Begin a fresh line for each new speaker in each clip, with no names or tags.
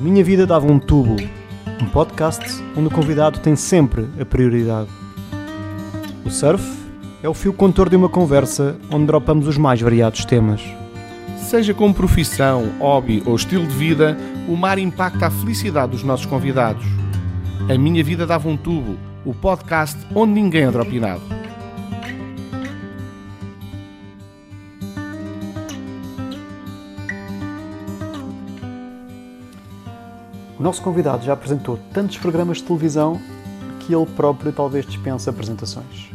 minha vida dava um tubo. Um podcast onde o convidado tem sempre a prioridade. O surf é o fio contor de uma conversa onde dropamos os mais variados temas.
Seja como profissão, hobby ou estilo de vida, o mar impacta a felicidade dos nossos convidados. A minha vida dava um tubo, o podcast onde ninguém é dropinado.
O nosso convidado já apresentou tantos programas de televisão que ele próprio talvez dispense apresentações.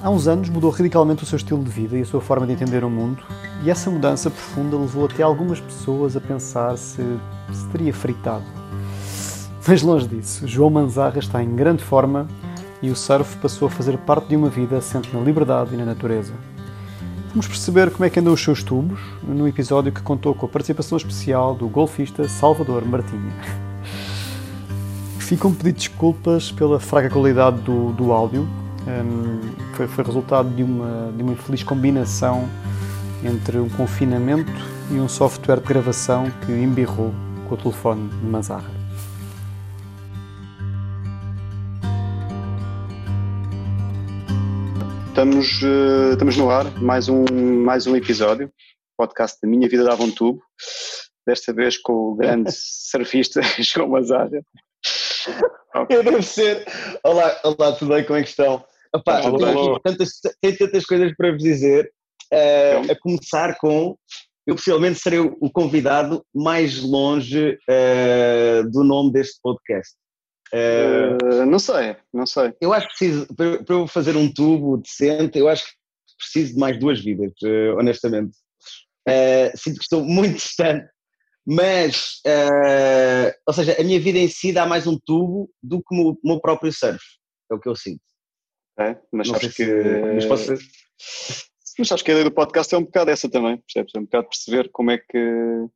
Há uns anos mudou radicalmente o seu estilo de vida e a sua forma de entender o mundo, e essa mudança profunda levou até algumas pessoas a pensar se, se teria fritado. Mas longe disso, João Manzarra está em grande forma e o surf passou a fazer parte de uma vida assente na liberdade e na natureza. Vamos perceber como é que andam os seus tubos no episódio que contou com a participação especial do golfista Salvador Martinha. Ficam pedir desculpas pela fraca qualidade do, do áudio. Um, foi, foi, resultado de uma, de uma infeliz combinação entre um confinamento e um software de gravação que embirrou com o telefone de Mazarra.
Estamos, uh, estamos no ar, mais um, mais um episódio, podcast da Minha Vida Dava um Tubo, desta vez com o grande surfista João Mazarra.
Eu devo ser. Olá, olá, tudo bem? Como é que estão? Opa, tenho, aqui tantas, tenho tantas coisas para vos dizer, uh, a começar com. Eu possivelmente serei o convidado mais longe uh, do nome deste podcast.
Uh, não sei, não sei.
Eu acho que preciso, para, para, eu fazer um tubo decente, eu acho que preciso de mais duas vidas, uh, honestamente. Uh, sinto que estou muito distante, mas, ou seja, a minha vida em si dá mais um tubo do que o meu próprio surf, é o que eu sinto.
É, mas acho que. Mas, posso... mas acho que a ideia do podcast é um bocado essa também, percebes? É um bocado perceber como é que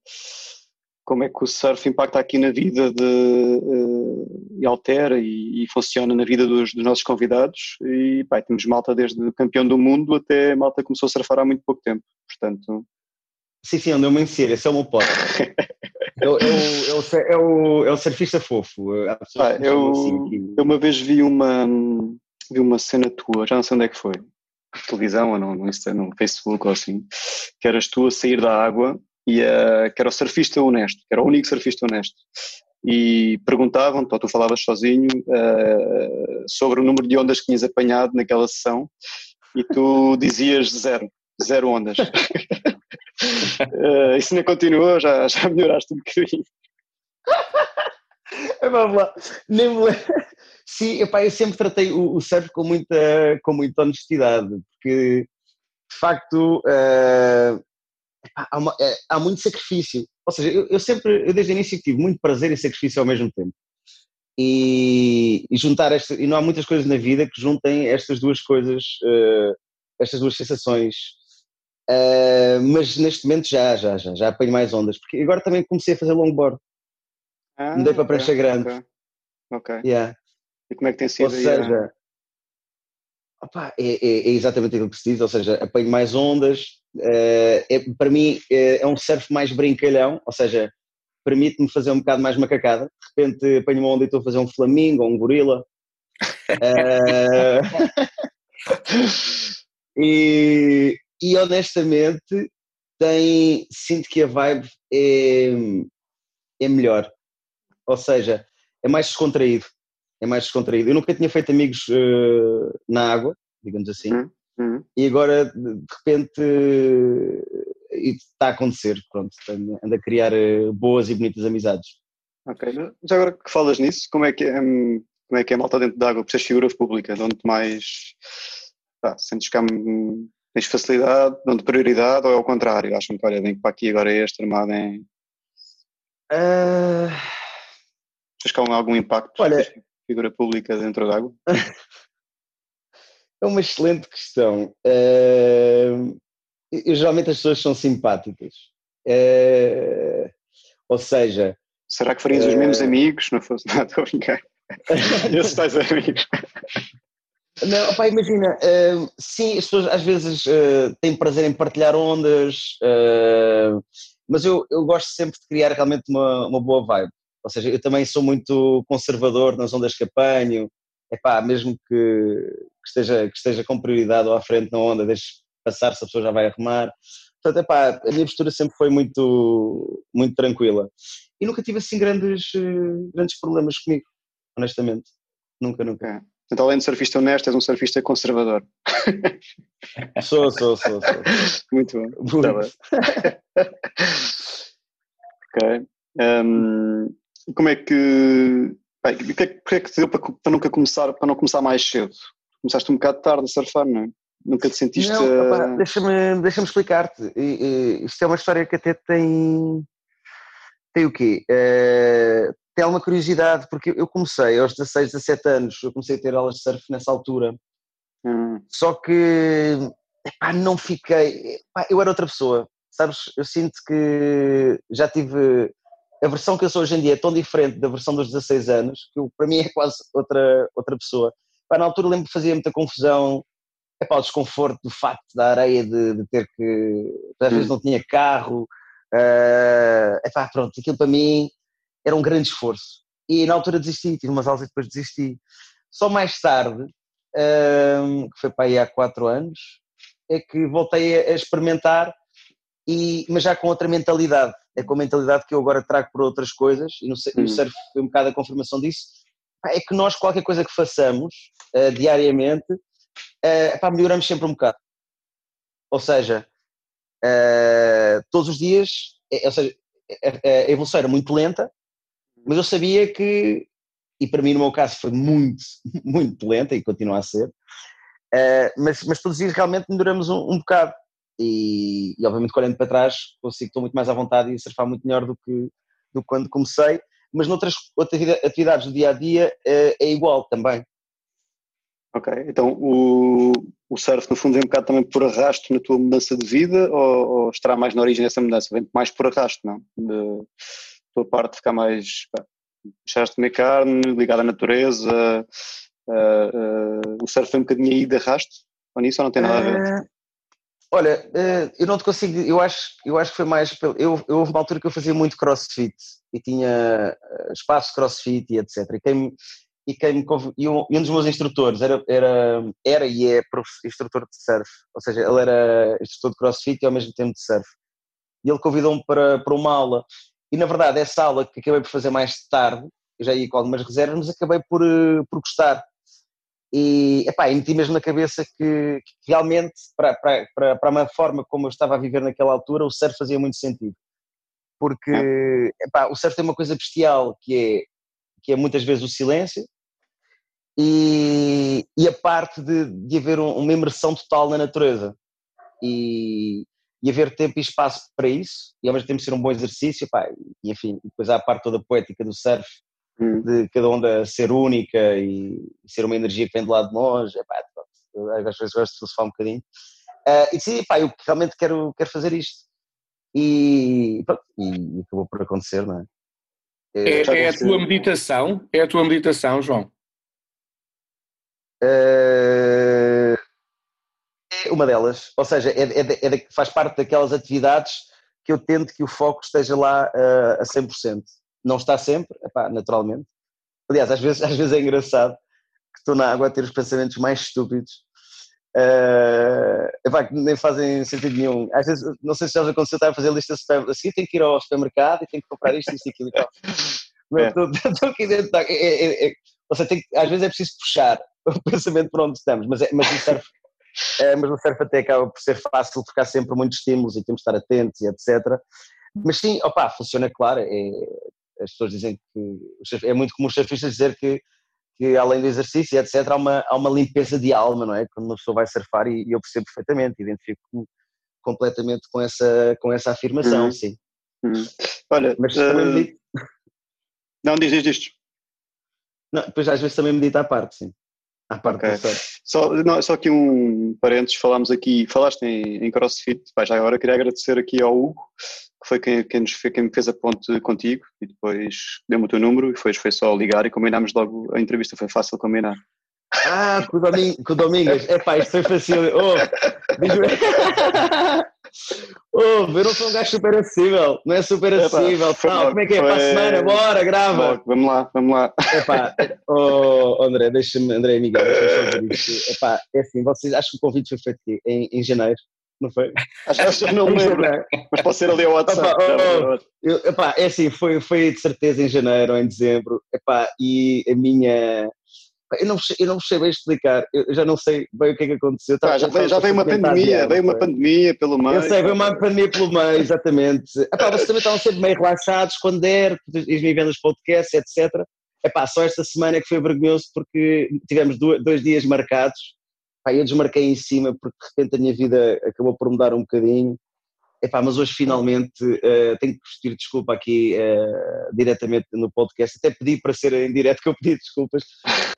como é que o surf impacta aqui na vida de, uh, e altera e, e, funciona na vida dos, dos nossos convidados e pá, temos malta desde campeão do mundo até malta começou a surfar há muito pouco tempo, portanto...
Sim, sim, andou me insiro, esse é o meu pote. é, o, é, o, é o surfista fofo.
Ah, eu, assim eu uma vez vi uma, vi uma cena tua, já não sei onde é que foi, televisão ou no, no, no Facebook ou assim, que eras tu a sair da água e, uh, que era o surfista honesto, que era o único surfista honesto. E perguntavam-te, ou tu falavas sozinho, uh, sobre o número de ondas que tinhas apanhado naquela sessão e tu dizias zero, zero ondas. uh, isso não continuou, já, já melhoraste um bocadinho.
Vamos lá, nem me Sim, epá, eu sempre tratei o, o surf com muita, com muita honestidade, porque de facto uh, há, uma, é, há, muito sacrifício. Ou seja, eu, eu, sempre, eu desde o início tive muito prazer e sacrifício ao mesmo tempo. E, e, juntar esta, e não há muitas coisas na vida que juntem estas duas coisas, uh, estas duas sensações. Uh, mas neste momento já, já, já, já apanho mais ondas, porque agora também comecei a fazer longboard. Ah, Mudei para a prancha grande.
Ok. okay.
Yeah.
E como é que tem sido?
Ou seja, opa, é, é, é, exatamente aquilo que se diz, ou seja, apanho mais ondas, é, para mim é, é um surf mais brincalhão, ou seja, permite-me fazer um bocado mais macacada. De repente apanho uma onda e estou a fazer um flamingo ou um gorila. uh, e, e, honestamente tem, sinto que a vibe é, é melhor. Ou seja, é mais descontraído. É mais descontraído. Eu nunca tinha feito amigos uh, na água, digamos assim. Uhum. Uhum. E agora, de repente, está a acontecer, pronto, anda a criar eh, boas e bonitas amizades.
Ok, já agora que falas nisso, como é que é, hum, como é, que é a malta dentro d'água, por seres figura pública, de onde mais, pá, sentes que há, hum, tens facilidade, de onde prioridade, ou é ao contrário, acham que, olha, vem para aqui agora é este armado em... Uh... Achas que há algum impacto olha... figura pública dentro d'água?
É uma excelente questão. Uh, geralmente as pessoas são simpáticas. Uh, ou seja.
Será que farias uh, os mesmos amigos? Não fosse nada, estou a brincar. Esses tais amigos.
Não, pá, imagina, sim, as pessoas às vezes têm prazer em partilhar ondas, mas eu, eu gosto sempre de criar realmente uma, uma boa vibe. Ou seja, eu também sou muito conservador nas ondas que apanho, epá, mesmo que, que, esteja, que esteja com prioridade ou à frente na onda, deixe passar se a pessoa já vai arrumar. Portanto, epá, a minha postura sempre foi muito, muito tranquila. E nunca tive assim grandes, eh, grandes problemas comigo, honestamente. Nunca, nunca. É.
Portanto, além de surfista honesto, és um surfista conservador.
Sou, sou, sou. sou.
Muito bom. Muito. Tá ok. Um, como é que. Bem, porque é que te deu para, para, nunca começar, para não começar mais cedo? Começaste um bocado tarde a surfar, não é? Nunca te sentiste.
Não, deixa-me deixa explicar-te. Isto é uma história que até tem. Tem o quê? Uh, tem alguma curiosidade, porque eu comecei aos 16, 17 anos, eu comecei a ter aulas de surf nessa altura. Hum. Só que epá, não fiquei. Epá, eu era outra pessoa, sabes? Eu sinto que já tive. A versão que eu sou hoje em dia é tão diferente da versão dos 16 anos que eu, para mim é quase outra, outra pessoa. Epá, na altura lembro que fazia muita confusão. Epá, o desconforto do facto da areia de, de ter que. Às vezes hum. não tinha carro. Uh, epá, pronto, aquilo para mim era um grande esforço. E na altura desisti, tive umas aulas e depois desisti. Só mais tarde, um, que foi para aí há quatro anos, é que voltei a, experimentar, e, mas já com outra mentalidade. É com a mentalidade que eu agora trago para outras coisas, e no, no hum. surf foi um bocado a confirmação disso, é que nós, qualquer coisa que façamos uh, diariamente, uh, pá, melhoramos sempre um bocado. Ou seja, uh, todos os dias, é, ou seja, a evolução era muito lenta, mas eu sabia que, e para mim no meu caso foi muito, muito lenta e continua a ser, mas, mas todos os dias realmente melhoramos um, um bocado. E, e, obviamente olhando para trás consigo estou muito mais à vontade e surfar muito melhor do que, do que quando comecei, mas noutras outras atividades do dia a dia é igual também.
Ok, então o, o surf no fundo vem um bocado também por arrasto na tua mudança de vida ou, ou estará mais na origem dessa mudança? Vem mais por arrasto, não? De tua parte ficar mais. Pá, deixaste de comer carne, ligado à natureza. Uh, uh, o surf foi um bocadinho aí de arrasto? Ou nisso ou não tem nada a ver?
Olha, eu não te consigo. Eu acho, eu acho que foi mais. Eu, eu houve uma altura que eu fazia muito crossfit e tinha espaço crossfit e etc. E quem, e, quem e, um, e um dos meus instrutores era, era, era e é instrutor de surf, ou seja, ele era instrutor de crossfit e ao mesmo tempo de surf. E ele convidou-me para, para uma aula e na verdade, essa aula que acabei por fazer mais tarde, eu já ia com algumas reservas, mas acabei por, eh, por gostar. E, epá, e meti mesmo na cabeça que, que realmente, para, para, para, uma forma como eu estava a viver naquela altura, o surf fazia muito sentido. Porque epá, o surf tem uma coisa bestial que é, que é muitas vezes o silêncio e, e a parte de, de haver um, uma imersão total na natureza. E, e haver tempo e espaço para isso, e ao mesmo tempo ser um bom exercício, pá, e enfim, depois há a parte toda poética do surf, hum. de cada onda ser única e, ser uma energia que vem do lado de nós, é pá, pronto, às vezes gosto de filosofar um bocadinho. Uh, e sim, pá, eu realmente quero, quero fazer isto. E, pronto, e acabou por acontecer, não é?
É, é, é a tua meditação? É a tua meditação, João?
Uh, é uma delas, ou seja, é, é, é, faz parte daquelas atividades que eu tento que o foco esteja lá uh, a 100%. Não está sempre, epá, naturalmente. Aliás, às vezes, às vezes é engraçado que estou na água a ter os pensamentos mais estúpidos uh, epá, que nem fazem sentido nenhum. Às vezes, não sei se já aconteceu, estar a fazer lista de supermercado, assim, tenho que ir ao supermercado e tenho que comprar isto, isto e aquilo e tal. Estou aqui dentro, é, é, é, ou seja, às vezes é preciso puxar o pensamento para onde estamos, mas, é, mas isso serve é, mas no surf até acaba por ser fácil porque há sempre muitos estímulos e temos de estar atentos e etc. Mas sim, opa, funciona claro, é, as pessoas dizem que, é muito comum os surfistas dizer que, que além do exercício etc, há uma, há uma limpeza de alma, não é? Quando uma pessoa vai surfar e, e eu percebo perfeitamente, identifico-me completamente com essa, com essa afirmação, uhum. sim.
Uhum. Olha, mas uh... também medito. Não, diz, diz isto.
Não, depois às vezes também medito à parte, sim. À parte okay.
só, não, só aqui um parênteses, falámos aqui, falaste em, em CrossFit, Pai, já agora queria agradecer aqui ao Hugo, que foi quem, quem, nos, quem me fez a ponte contigo e depois deu-me o teu número e depois foi só ligar e combinámos logo a entrevista, foi fácil combinar.
Ah, com o, Domingo, com o Domingas, é pá, isto foi fácil. Oh, Oh, eu não sou um gajo super acessível, não é super acessível. Tal, como é que é? Para a semana, bora, grava.
Vamos lá, vamos lá.
Epá, oh, André, deixa-me, André Miguel, deixa-me Epá, é assim, vocês, acho que o convite foi feito aqui, em, em janeiro, não foi?
Acho que não me lembro, mas pode ser ali ao WhatsApp. Epá, oh, oh,
eu, epá, é assim, foi, foi de certeza em janeiro ou em dezembro, epá, e a minha eu não, eu não sei bem explicar, eu já não sei bem o que é que aconteceu.
Ah, já, veio, já veio uma pandemia, veio uma pandemia pelo meio.
Eu sei, veio uma pandemia pelo meio, exatamente. Epá, vocês também estavam sempre meio relaxados quando der, e vendo os podcasts, etc. Epá, só esta semana é que foi vergonhoso porque tivemos dois dias marcados. Epá, eu desmarquei em cima porque de repente a minha vida acabou por mudar um bocadinho Epá, mas hoje finalmente uh, tenho que pedir desculpa aqui uh, diretamente no podcast, até pedi para ser em direto que eu pedi desculpas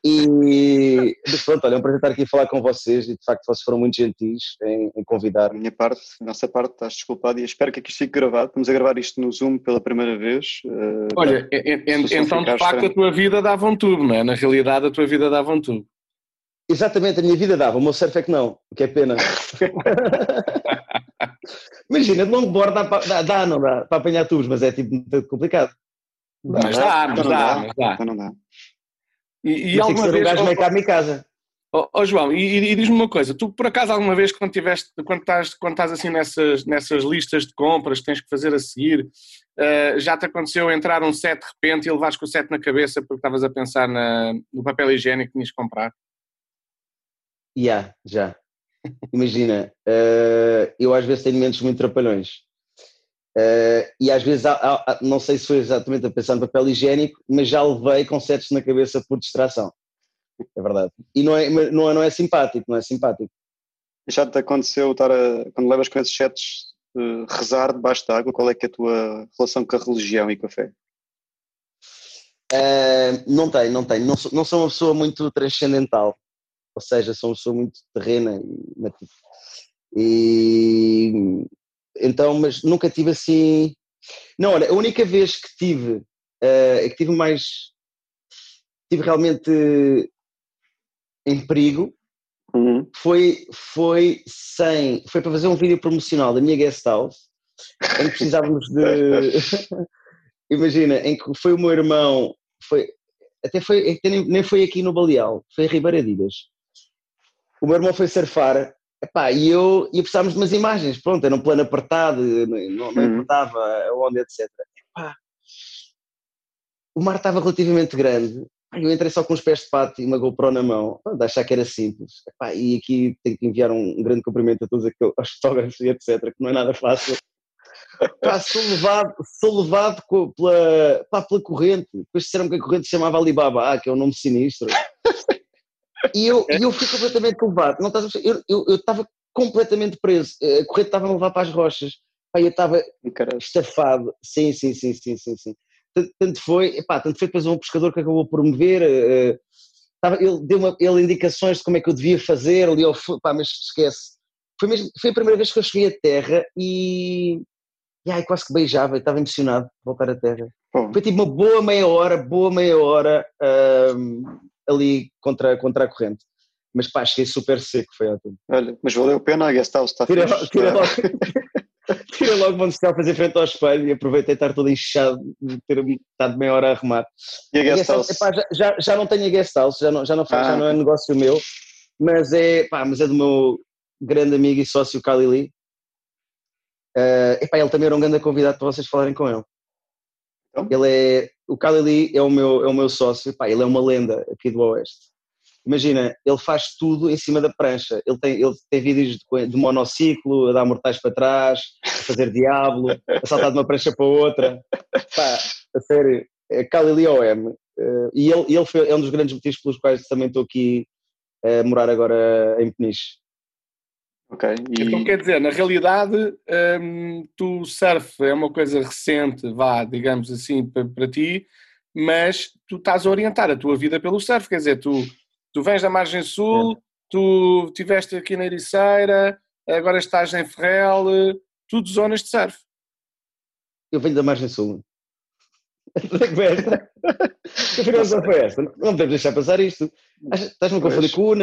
e mas pronto, olha, é um prazer estar aqui a falar com vocês e de facto vocês foram muito gentis em, em convidar.
Da minha parte, nossa parte, estás desculpado e espero que aqui fique gravado, estamos a gravar isto no Zoom pela primeira vez.
Uh, olha, então de facto a tua vida dava um tubo, não é? Na realidade a tua vida dava um tubo.
Exatamente, a minha vida dava, o meu surf é que não, o que é pena. Imagina, de longboard dá, dá, dá, não dá, para apanhar tubos, mas é tipo muito complicado.
Mas dá, mas dá, mas dá.
Então não dá.
E, e alguma vez...
Um gajo meio cá em casa.
Ó oh, oh, João, e, e diz-me uma coisa, tu por acaso alguma vez quando, tiveste, quando, estás, quando estás assim nessas, nessas listas de compras que tens que fazer a seguir, uh, já te aconteceu entrar um set de repente e levares com o set na cabeça porque estavas a pensar na, no papel higiênico que tinhas que comprar?
Yeah, já. Imagina, uh, eu às vezes tenho momentos muito trapalhões. Uh, e às vezes, há, há, não sei se foi exatamente a pensar no papel higiênico, mas já levei conceitos na cabeça por distração. É verdade. E não é, não é, não é simpático, não é simpático.
Já te aconteceu estar a, quando levas com esses sets, uh, rezar debaixo de água? Qual é que é a tua relação com a religião e com a fé?
Uh, não tenho, não tenho. Não sou, não sou uma pessoa muito transcendental ou seja, sou muito terrena e, e então, mas nunca tive assim. Não, olha, a única vez que tive, uh, que tive mais. tive realmente em perigo uhum. foi, foi sem. foi para fazer um vídeo promocional da minha guest house, em que precisávamos de. imagina, em que foi o meu irmão, foi, até foi, nem, nem foi aqui no Baleal, foi em Ribeiradilhas o meu irmão foi surfar epá, e eu e precisávamos de umas imagens, pronto, era um plano apertado, não, não importava onde, etc. Epá, o mar estava relativamente grande, eu entrei só com os pés de pato e uma GoPro na mão, de achar que era simples. Epá, e aqui tenho que enviar um, um grande cumprimento a todos aqueles, aos fotógrafos e etc, que não é nada fácil. Pá, sou levado, sou levado pela, pá, pela corrente. Depois disseram que a corrente se chamava Alibaba, que é um nome sinistro. E eu, e eu fui completamente levado. Não estás a eu, eu, eu estava completamente preso. A corrente estava a levar para as rochas. Pá, eu estava estafado. Sim, sim, sim, sim, sim, sim. Tanto foi, epá, tanto foi depois um pescador que acabou por me ver. Uh, estava, ele deu-me ele indicações de como é que eu devia fazer. Ali fui, pá, mas esquece. Foi, mesmo, foi a primeira vez que eu cheguei à terra e, e ai, quase que beijava, estava emocionado de voltar à terra. Foi tipo uma boa meia hora, boa meia hora. Uh, ali contra, contra a corrente. Mas pá, cheguei super seco, foi ótimo.
Olha, mas valeu a pena, a guest house está
tira, tira logo, tira logo quando está a fazer frente ao espelho e aproveitei estar todo inchado de ter estado meia hora a arrumar.
E a guest, house?
Epá, já, já, já, não tenho a guest house, já não, já não, faz, ah. já não é negócio meu, mas é, pá, mas é do meu grande amigo e sócio Kalili. Uh, epá, ele também era um grande convidado para vocês falarem com ele. Então? Ele é, o Kalili é o meu, é o meu sócio, pá, ele é uma lenda aqui do Oeste. Imagina, ele faz tudo em cima da prancha. Ele tem, ele tem vídeos de, de monociclo, a dar mortais para trás, a fazer diabo, a saltar de uma prancha para outra. Pá, a sério, é Kalili OM. Uh, eh, e ele, ele foi, é um dos grandes motivos pelos quais também estou aqui a morar agora em Peniche.
Okay,
e... Então quer dizer, na realidade, hum, tu surf é uma coisa recente, vá, digamos assim, para, para ti, mas tu estás a orientar a tua vida pelo surf, quer dizer, tu, tu vens da margem sul, é. tu estiveste aqui na Ericeira, agora estás em Ferrel, tudo zonas de surf.
Eu venho da margem sul. Que curiosa foi esta? Não podemos deixar passar isto. Estás-me a confundir com o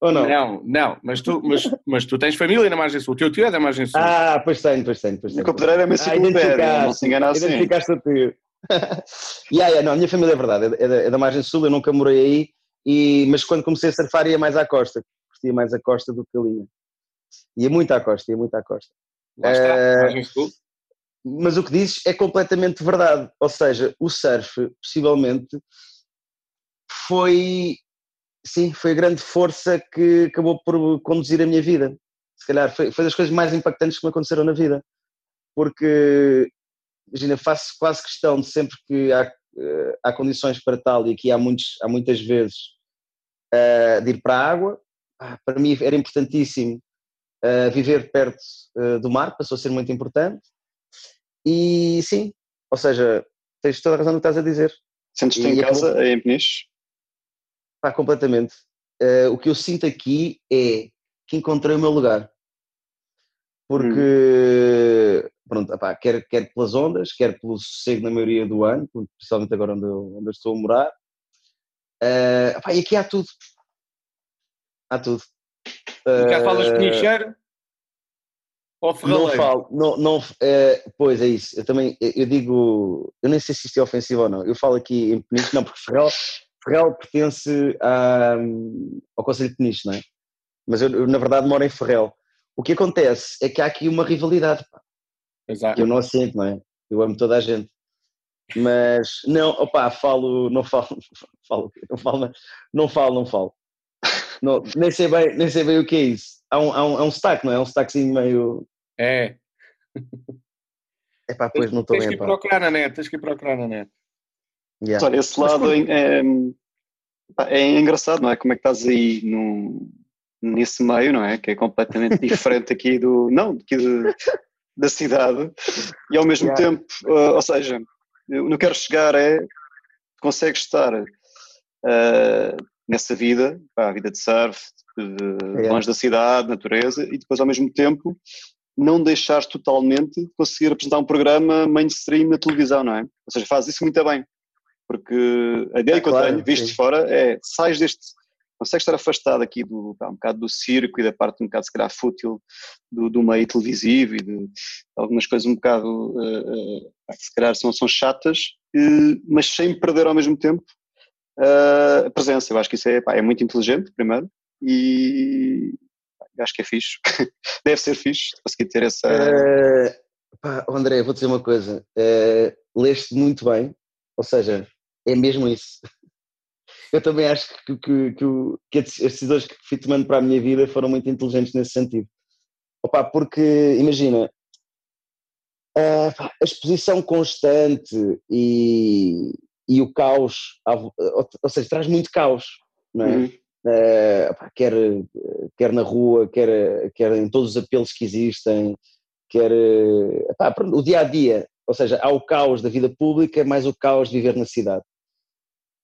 Ou não?
Não, não, mas tu, mas, mas tu tens família na margem sul, o teu tio é da margem sul.
Ah, pois tenho, pois tenho. Pois
A
tenho.
Copedreira é uma
Ah,
não se engana assim.
Identificaste o tio. yeah, yeah, não, a minha família é verdade, é da, é da margem sul, eu nunca morei aí, e, mas quando comecei a surfar ia mais à costa, curtia mais a costa do que a linha. Ia muito à costa, ia muito à costa.
Lá está, margem sul.
Mas o que dizes é completamente verdade, ou seja, o surf possivelmente foi, sim, foi a grande força que acabou por conduzir a minha vida. Se calhar foi, foi das coisas mais impactantes que me aconteceram na vida, porque imagina, faço quase questão de sempre que há, eh, há condições para tal, e aqui há, muitos, há muitas vezes, eh, de ir para a água. Ah, para mim era importantíssimo eh, viver perto do mar, passou a ser muito importante. E sim, ou seja, tens toda a razão no que estás a dizer.
Sentes-te em
acabou-
casa, em Peniche?
Pá, completamente. Eh, o que eu sinto aqui é que encontrei o meu lugar. Porque, pronto, epá, quer, quer pelas ondas, quer pelo sossego na maioria do ano, principalmente agora onde eu, onde eu estou a morar. Eh, epá, e aqui há tudo. Há tudo.
E cá falas
Eh,
penicheiro ou
Não falo, não, não, eh, pois é isso. Eu também, eu digo, eu nem sei se isto é ofensivo ou não. Eu falo aqui em Peniche, não, porque Ferrel, Ferrel pertence à- ao Conselho de Peniche, não é? Mas eu, eu, na verdade, moro em Ferrel. O que acontece é que há aqui uma rivalidade, pá,
Exato.
que eu não assento, não é? Eu amo toda a gente. Mas, não, opá, falo, não falo, falo, não falo, não falo, não falo. Não, nem, sei bem, nem sei bem o que é isso. Há um, há um, há um sotaque, não é? Há um sotaquezinho meio.
É.
Epá, pois não estou
tens que ir
pá.
procurar na net, tens que ir procurar na net.
Yeah.
Olha, esse lado é, é, é engraçado, não é? Como é que estás aí num, nesse meio, não é? Que é completamente diferente aqui do. Não, aqui de- da cidade. E ao mesmo
Yeah.
tempo, uh, ou seja, eu não quero chegar é. Consegues estar uh, nessa vida, pá, a vida de surf, de,
Yeah.
longe da cidade, natureza, e depois ao mesmo tempo não deixares totalmente de conseguir apresentar um programa mainstream na televisão, não é? Ou seja, fazes isso muito bem. Porque a ideia
Ah,
que eu
claro,
tenho, visto
sim.
de fora, é sais deste. Consegues estar afastado aqui do, pá, um bocado do circo e da parte um bocado, se calhar, fútil do, do meio televisivo e de algumas coisas um bocado, eh, pá, que se calhar são, são chatas, eh, mas sem perder ao mesmo tempo eh, a presença. Eu acho que isso é, pá, é muito inteligente, primeiro, e pá, eu acho que é fixe. Deve ser fixe conseguir ter essa.
Eh, pá, André, vou dizer uma coisa. Eh, leste muito bem, ou seja, é mesmo isso. Eu também acho que, que, que, que as decisões que fui tomando para a minha vida foram muito inteligentes nesse sentido. Opa, porque, imagina, a exposição constante e, e o caos, ou, seja, traz muito caos, não é?
Uhum.
Eh, pá, quer, quer na rua, quer, quer em todos os apelos que existem, quer eh, pronto, o dia a dia, ou seja, há o caos da vida pública, mais o caos de viver na cidade.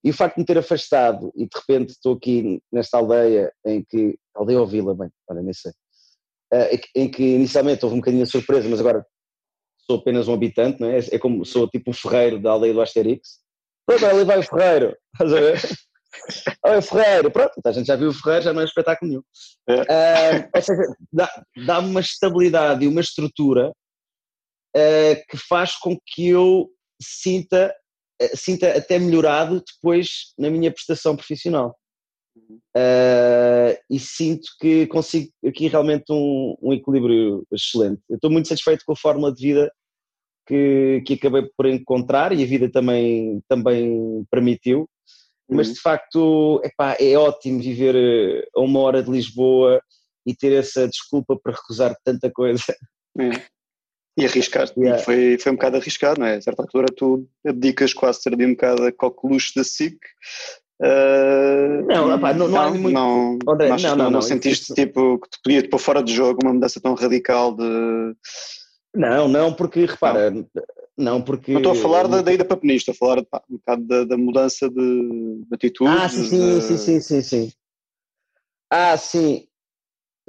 E o facto de me ter afastado e de repente estou aqui nesta aldeia em que, aldeia ou vila, bem, olha, nem sei, eh, em que- inicialmente houve um bocadinho de surpresa, mas agora sou apenas um habitante, não é? É como sou tipo o ferreiro da aldeia do Asterix. Pronto, ali vai o ferreiro, estás a ver? Olha o ferreiro, pronto, a gente já viu o ferreiro, já não é espetáculo nenhum. Ah, ou seja, dá- dá-me uma estabilidade e uma estrutura ah, que faz com que eu sinta, sinta até melhorado depois na minha prestação profissional. Ah, e sinto que consigo aqui realmente um, um equilíbrio excelente. Eu estou muito satisfeito com a fórmula de vida que, que acabei por encontrar e a vida também, também permitiu. Mas
Uhum.
de facto epá, é ótimo viver eh, a uma hora de Lisboa e ter essa desculpa para recusar tanta coisa.
É. E arriscar,
Yeah.
foi, foi um bocado arriscado, não é? A certa altura tu abdicas quase ter ali um bocado a coqueluche da SIC. ah,
Não, não- não muito-
Não,
André,
não,
não, não, não,
sentiste
isso-
tipo que te podia pôr fora de jogo uma mudança tão radical de.
Não, não, porque repara, não, porque.
Não estou a falar da, da ida para Peniche, estou a falar pá, um bocado da, da mudança de, de atitude.
Ah, sim, sim, sim, sim, sim, sim. Ah, sim.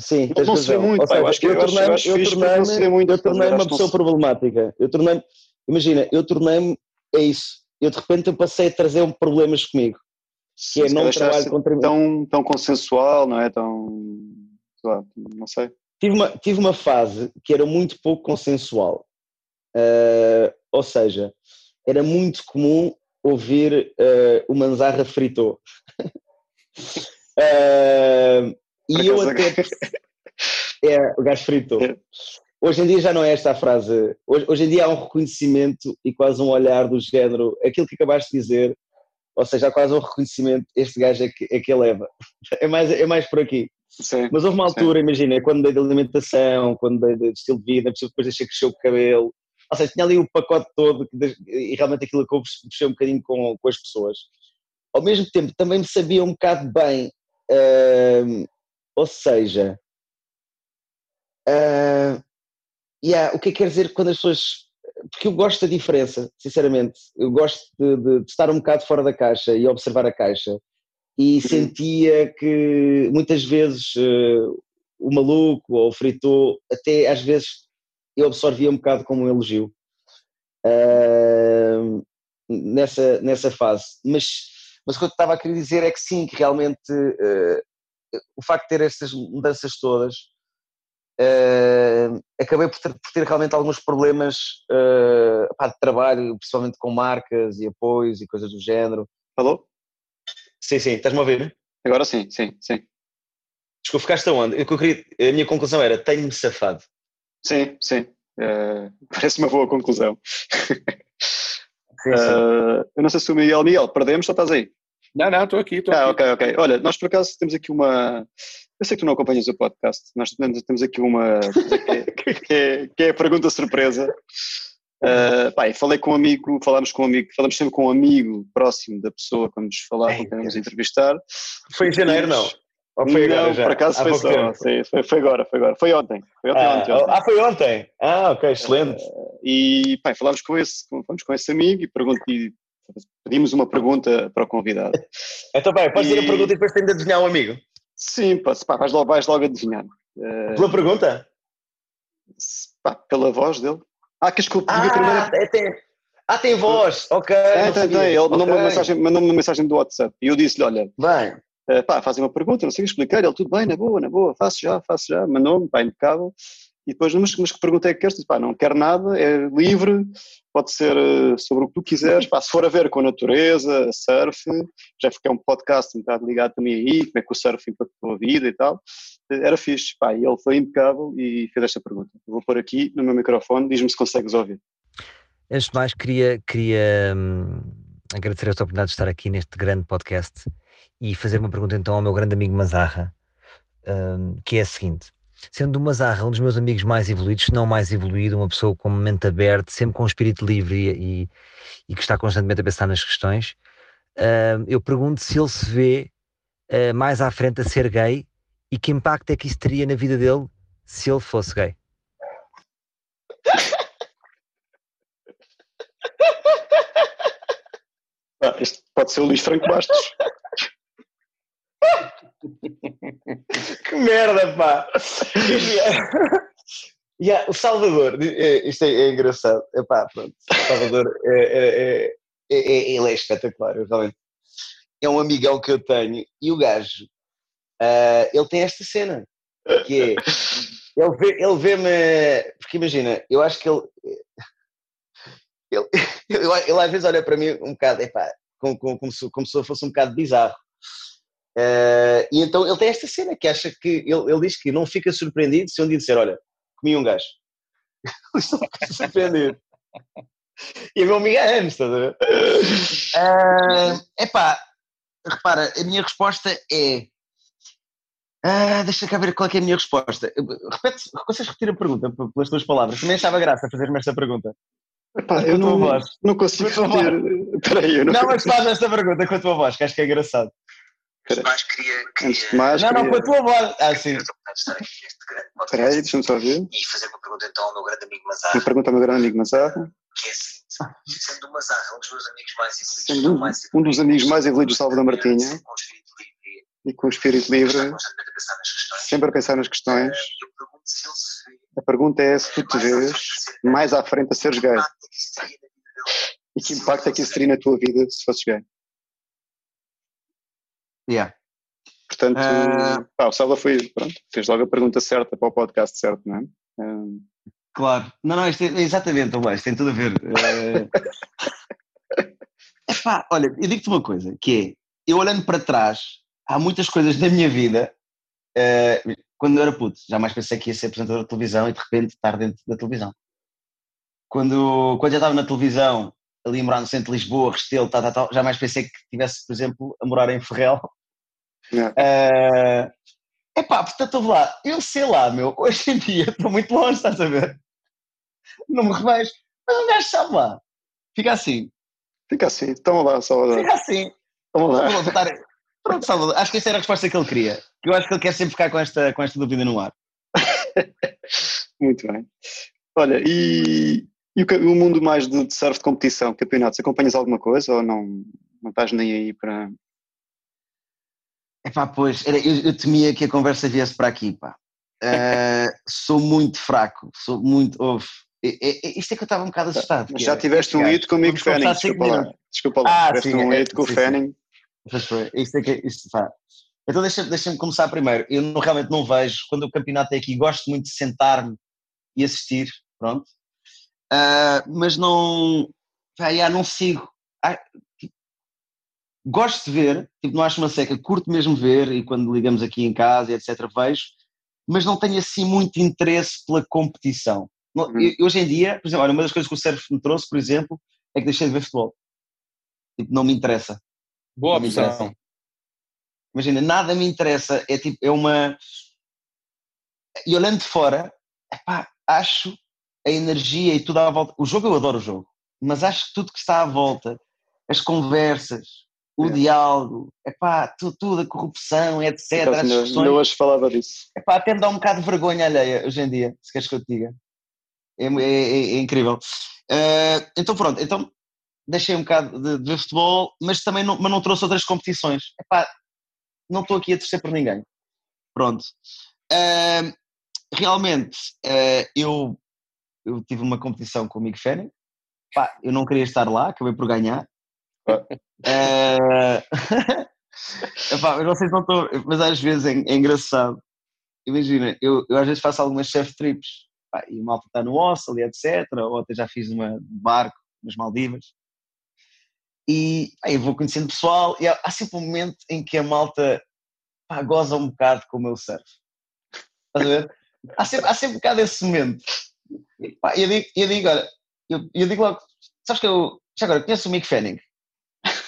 Sim,
Não-
tens
não se vê muito, eu
seja,
acho que- eu eu
tornei-me- eu tornei-me-
muito,
eu
ver?
tornei-me
Acho
uma pessoa
se-
problemática. Eu tornei-me, imagina, eu tornei-me, é isso. Eu de repente eu passei a trazer um problemas comigo. que é não trabalho contra.
Tão, tão consensual, não é? Tão. Lá, não sei.
Tive uma, tive uma fase que era muito pouco consensual. Uh, ou seja, era muito comum ouvir uh, o Manzarra fritou. uh, e eu até. é, o gajo fritou. É. Hoje em dia já não é esta a frase. Hoje, hoje, em dia há um reconhecimento e quase um olhar do género, aquilo que acabaste de dizer, ou seja, há quase um reconhecimento, este gajo é que, é que eleva. É mais, é mais por aqui. Sim, Mas houve uma altura, sim. imagina, quando dei de alimentação, quando dei de estilo de vida, depois deixei crescer o cabelo, ou seja, tinha ali o pacote todo e realmente aquilo que eu mexeu um bocadinho com, com as pessoas. Ao mesmo tempo, também me sabia um bocado bem, uh, ou seja, uh, yeah, o que é que quer dizer quando as pessoas. Porque eu gosto da diferença, sinceramente. Eu gosto de, de, de estar um bocado fora da caixa e observar a caixa. E uhum. sentia que muitas vezes uh, o maluco ou o fritou, até às vezes eu absorvia um bocado como um elogio uh, nessa, nessa fase. Mas, mas o que eu estava a querer dizer é que sim, que realmente uh, o facto de ter estas mudanças todas Uh, acabei por ter, por ter, realmente alguns problemas uh, pá, de trabalho, principalmente com marcas e apoios e coisas do género.
Alô?
Sim, sim, estás-me a ouvir?
Agora sim, sim, sim.
Desculpa, ficaste aonde? Eu, eu queria, a minha conclusão era: tenho-me safado.
Sim, sim. Uh, parece uma boa conclusão. Sim, sim. eu não sei se o Miguel, Miguel, perdemos ou estás aí?
Não, não, estou aqui. Tô
ah,
aqui.
ok, ok. Olha, nós por acaso temos aqui uma, eu sei que tu não acompanhas o podcast, nós temos aqui uma que é, que é a pergunta surpresa. Uh, pá, falei com um amigo, falámos com um amigo, falamos sempre com um amigo próximo da pessoa quando nos falar, quando queremos entrevistar.
Foi em janeiro, não?
Ou foi agora não, já? por acaso foi só, sim, foi, foi, agora, foi agora, foi ontem. Foi ontem,
ah,
ontem, ontem.
ah, foi ontem? Ah, ok, excelente. Uh,
e pá, falámos com esse, fomos com esse amigo e pedimos uma pergunta para o convidado.
então bem, podes e... fazer a pergunta e depois tem de adivinhar um amigo.
Sim, pá, pá, vais, logo, vais logo adivinhar.
Uh, Pela pergunta?
Pá, pela voz dele. Ah, que desculpa,
ah, primeira... é, tem... ah, tem voz, ok.
É, tem, tem. Ele okay. mandou-me uma, mensagem, mandou uma mensagem do WhatsApp e eu disse-lhe: olha,
bem.
Uh, pá, fazem uma pergunta, não sei explicar. Ele, tudo bem, na boa, na boa, faço já, faço já. Mandou-me, pá, impecável. E depois, mas, mas que pergunta é que queres? Pá, não quero nada, é livre, pode ser uh, sobre o que tu quiseres. Pá, se for a ver com a natureza, surf, já que é um podcast um bocado ligado também aí, como é que o surf impactou a vida e tal, era fixe. Pá, e ele foi impecável e fez esta pergunta. Vou pôr aqui no meu microfone, diz-me se consegues ouvir.
Antes de mais, queria, queria hum, agradecer a tua oportunidade de estar aqui neste grande podcast e fazer uma pergunta então ao meu grande amigo Mazarra, hum, que é a seguinte sendo o Mazarra um dos meus amigos mais evoluídos, se não mais evoluído, uma pessoa com mente aberta, sempre com um espírito livre e, e, que está constantemente a pensar nas questões, uh, eu pergunto se ele se vê uh, mais à frente a ser gay e que impacto é que isso teria na vida dele se ele fosse gay.
Ah, este pode ser o Luís Franco Bastos.
Que merda, pá! yeah, o Salvador, é, isto é, é engraçado. Epá, pronto, o Salvador é, é, é, é, ele é espetacular, realmente. É um amigão que eu tenho e o gajo, uh, ele tem esta cena, que é, ele, vê, ele vê-me, porque imagina, eu acho que ele, ele, ele, às vezes olha para mim um bocado, epá, como, como, como, se, como se fosse um bocado bizarro. Uh, e então ele tem esta cena que acha que ele, ele diz que não fica surpreendido se um dia disser: Olha, comi um gajo. ele não fica surpreendido. e a meu amigo anos, estás a ver? Uh, epá, repara, a minha resposta é. Uh, deixa cá ver qual é, é a minha resposta. Repete, consegues repetir a pergunta pelas tuas palavras? Também achava graça fazer-me esta pergunta.
Epá, eu não, não consigo repetir. Peraí, eu
não, não mas faz esta pergunta com a tua voz, que acho que é engraçado.
Antes mais, queria, queria... Antes de mais,
não, queria... não, com a tua voz. Ah, sim.
Espera aí, deixa-me só ver.
E fazer uma pergunta então ao meu grande amigo Mazarra.
Uma pergunta ao meu grande amigo Mazarra.
Que é assim, sendo o Mazarra um dos meus amigos mais evoluídos,
sendo um, mais um dos amigos mais evoluídos do Salvador Martinha, e com o espírito livre, sempre a pensar nas questões, a pergunta é se tu te vês mais à frente a seres gay. E que impacto é que isso teria na tua vida se fosses gay?
Yeah.
Portanto, uh... pá, o Salva foi, pronto, fez logo a pergunta certa para o podcast certo, não é? Uh...
Claro. Não, não, isto é, exatamente, isto tem tudo a ver. Uh... Epá, olha, eu digo-te uma coisa, que é, eu olhando para trás, há muitas coisas na minha vida, uh, quando eu era puto, jamais pensei que ia ser apresentador de televisão e de repente estar dentro da televisão. Quando, quando já estava na televisão, ali a morar no centro de Lisboa, Restelo, tal, tal, tal, jamais pensei que tivesse, por exemplo, a morar em Ferrel. É. Uh, epá, portanto, eu lá, eu sei lá, meu, hoje em dia estou muito longe, estás a ver? Não me revejo, mas o gajo sabe lá. Fica assim.
Fica assim, toma lá, Salvador.
Fica assim.
Toma lá.
Pronto, Salvador, acho que essa era a resposta que ele queria. Eu acho que ele quer sempre ficar com esta, com esta dúvida no ar.
Muito bem. Olha, e, e o, o, mundo mais de, de surf de competição, campeonatos, acompanhas alguma coisa ou não, não estás nem aí para.
Epá, pois, era, eu, eu, temia que a conversa viesse para aqui, pá. Uh, sou muito fraco, sou muito. Ouve, é, é, isto é que eu estava um bocado assustado.
Mas já tiveste um hito com o Mick Fanning, desculpa lá. Desculpa lá, ah, tiveste sim, um é, hito com o Fanning.
Isto é que, isto, pá. Então deixa-me deixa começar primeiro. Eu não, realmente não vejo, quando o campeonato é aqui, gosto muito de sentar-me e assistir, pronto. Uh, mas não, pá, já não sigo. Ah, gosto de ver, tipo, não acho uma seca, curto mesmo ver e quando ligamos aqui em casa etc vejo, mas não tenho assim muito interesse pela competição. Hum. Hoje em dia, por exemplo, olha, uma das coisas que o surf me trouxe, por exemplo, é que deixei de ver futebol. Tipo, não me interessa.
Boa não opção.
Imagina, nada me interessa. É tipo, é uma. E olhando de fora, epá, acho a energia e tudo à volta. O jogo, eu adoro o jogo, mas acho que tudo que está à volta, as conversas, o é. diálogo, epá, tudo, tudo, a corrupção, etc. As
discussões. Não hoje falava disso.
Epá, até me dá um bocado de vergonha alheia hoje em dia, se queres que eu te diga. É, é, é, é incrível. Uh, então pronto, então deixei um bocado de, de futebol, mas também não, mas não trouxe outras competições. Epá, não estou aqui a torcer por ninguém. Pronto. Uh, realmente, uh, eu, eu tive uma competição com o Mick Fanning. Pá, eu não queria estar lá, acabei por ganhar. Uh, epá, não não mas às vezes é, é engraçado. Imagina, eu, eu às vezes faço algumas chef trips e o malta está no hostel e etc. Ou até já fiz uma barco nas Maldivas. E pá, eu vou conhecendo pessoal e há, há, sempre um momento em que a malta pá, goza um bocado com o meu surf. Estás a ver? Há sempre, há sempre um bocado esse momento. E, pá, eu, digo, eu digo, olha, eu, eu digo logo, sabes que eu, já agora, conheço o Mick Fanning.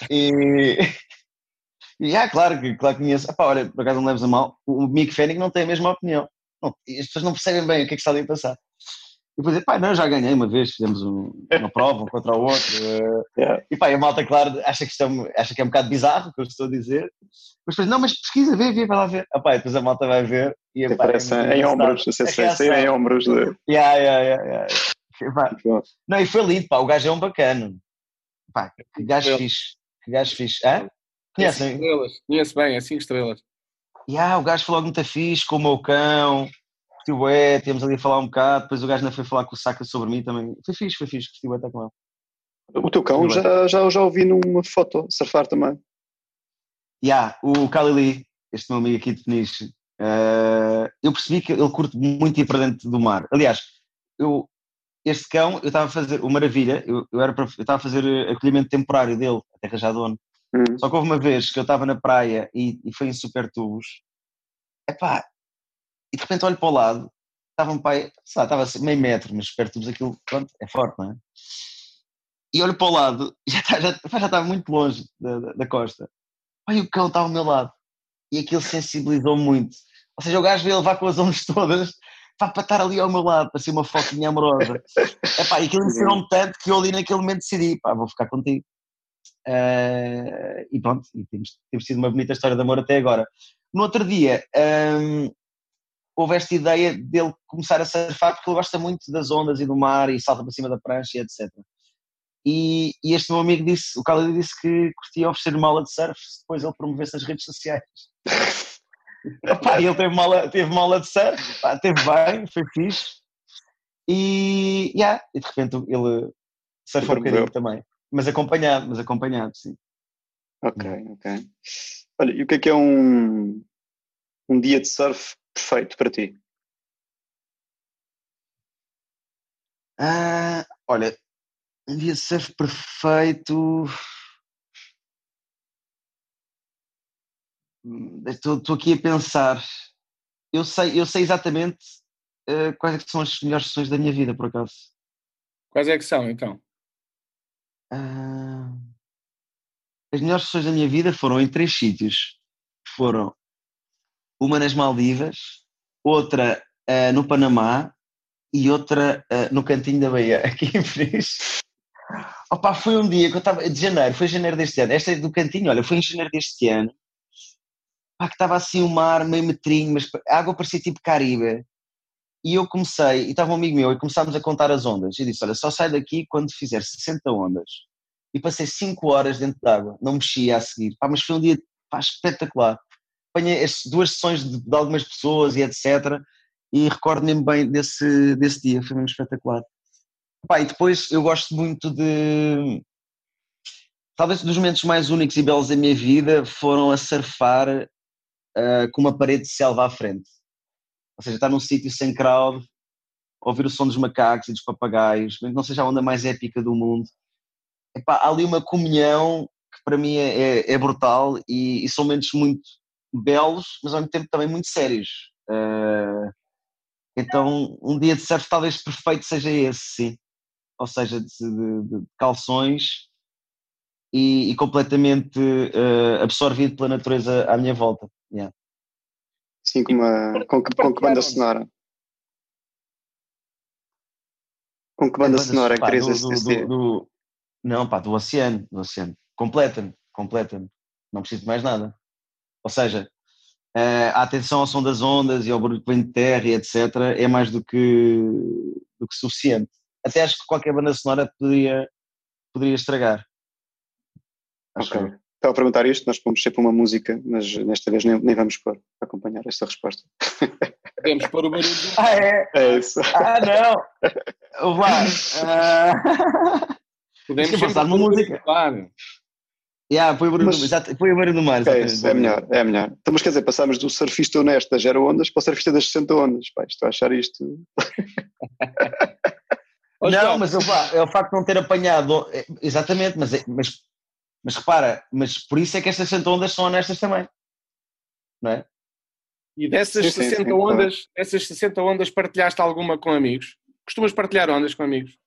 E, e ah, claro que claro conheço. Epá, olha, por acaso não leves a mal, o Mick Fanning não tem a mesma opinião. Não, as pessoas não percebem bem o que é que está ali a passar. E depois, pá, não, já ganhei uma vez, fizemos um, uma prova um contra o outro. Uh, yeah. E pá, a malta, claro, acha que, isto é, acha que é um bocado bizarro o que eu estou a dizer. Mas depois, não, mas pesquisa, vê, vê, vai lá ver. Ah, pá, depois a malta vai ver e
pá, Parece é em ombros, você sei, em ombros. De...
Yeah, yeah, yeah, yeah. Pá, não, e foi lindo, pá, o gajo é um bacano. Pá, que gajo fixe. Que gajo fixe. Hã?
Conhecem? Estrelas. Conheço bem, é 5 estrelas.
Yeah, o gajo falou muito fixe com o meu cão, curtiu é, temos ali a falar um bocado, depois o gajo ainda foi falar com o Saka sobre mim também. Foi fixe, foi fixe, curtiu até com ele.
O teu cão já, já, já ouvi numa foto, surfar também.
Yeah, o Kalili, este meu amigo aqui de Peniche, uh, eu percebi que ele curte muito ir para dentro do mar. Aliás, eu, este cão, eu estava a fazer, o Maravilha, eu, eu, era para, eu estava a fazer acolhimento temporário dele, até já dono. Uhum. Só que houve uma vez que eu estava na praia e, e foi em super tubos. Epá, e de repente olho para o lado, estava um pai, sei lá, estava assim, meio metro, mas super tubos aquilo, pronto, é forte, não é? E olho para o lado, já, está, já, já estava muito longe da, da, da costa. Aí o cão estava ao meu lado. E aquilo sensibilizou muito. Ou seja, o gajo veio levar com as ondas todas pá, para estar ali ao meu lado, para ser uma foquinha amorosa. Epá, e aquilo ensinou-me tanto que eu ali naquele momento decidi, pá, vou ficar contigo. Uh, e pronto, e temos, temos tido uma bonita história de amor até agora. No outro dia, um, houve esta ideia dele começar a surfar porque ele gosta muito das ondas e do mar e salta para cima da prancha e etc. E, e este meu amigo disse, o Khalid disse que curtia oferecer uma aula de surf se depois ele promovesse nas redes sociais. Opa, ele teve aula, teve aula de surf, teve bem, foi fixe. E, yeah, e de repente ele surfou um bocadinho também. Mas acompanhado, mas acompanhado, sim.
Ok, ok. Olha, e o que é que é um, um dia de surf perfeito para ti?
Ah, olha, um dia de surf perfeito. Estou, estou aqui a pensar. Eu sei, eu sei exatamente uh, quais é são as melhores sessões da minha vida, por acaso.
Quais é que são, então?
Uh, as melhores sessões da minha vida foram em três sítios. Foram uma nas Maldivas, outra uh, no Panamá e outra uh, no Cantinho da Bahia, aqui em Fris. Opa, foi um dia que eu estava, de janeiro, foi janeiro deste ano. Esta é do Cantinho, olha, foi em janeiro deste ano pá, que estava assim o mar meio metrinho, mas a água parecia tipo Caribe. E eu comecei, e estava um amigo meu, e começámos a contar as ondas. E disse: Olha, só sai daqui quando fizer 60 ondas. E passei 5 horas dentro d'água, não mexia a seguir. Pá, mas foi um dia pá, espetacular. Apanhei as duas sessões de, de, algumas pessoas e etc. E recordo-me bem desse, desse dia, foi mesmo espetacular. Pá, e depois eu gosto muito de. Talvez dos momentos mais únicos e belos da minha vida foram a surfar uh, com uma parede de selva à frente. Ou seja, estar num sítio sem crowd, ouvir o som dos macacos e dos papagaios, mesmo que não seja a onda mais épica do mundo. Epá, há ali uma comunhão que para mim é, é, é brutal e, e, são momentos muito belos, mas ao mesmo tempo também muito sérios. Uh, então, um dia de surf talvez perfeito seja esse, sim. Ou seja, de, de, de calções e, e completamente uh, absorvido pela natureza à minha volta. Yeah.
Sim, com, uma, com, que, com que banda sonora? Com que banda, banda sonora pá, querias do,
do, do, Não, pá, do oceano, do oceano. Completa-me, completa-me. Não preciso de mais nada. Ou seja, uh, a atenção ao som das ondas e ao barulho que vem de terra e etc. é mais do que, do que suficiente. Até acho que qualquer banda sonora poderia, poderia estragar.
Acho ok. Estava a perguntar isto, nós pomos sempre uma música, mas nesta vez nem, nem vamos pôr para acompanhar esta resposta.
Podemos pôr o barulho.
Ah, é?
É isso.
Ah, não! Vá! Uh...
Podemos passar uma música. Claro.
Yeah, foi o barulho, mas, do, foi o barulho do mar.
É, isso, é melhor, é melhor. Então, mas quer dizer, passámos do surfista honesto das zero ondas para o surfista das 60 ondas. Pá, estou a achar isto.
não, mas é o facto de não ter apanhado. É, exatamente, mas, é, mas mas repara, mas por isso é que estas 60 ondas são honestas também. Não é?
E dessas, sim, 60 sim, sim, ondas, claro. dessas 60 ondas partilhaste alguma com amigos? Costumas partilhar ondas com amigos?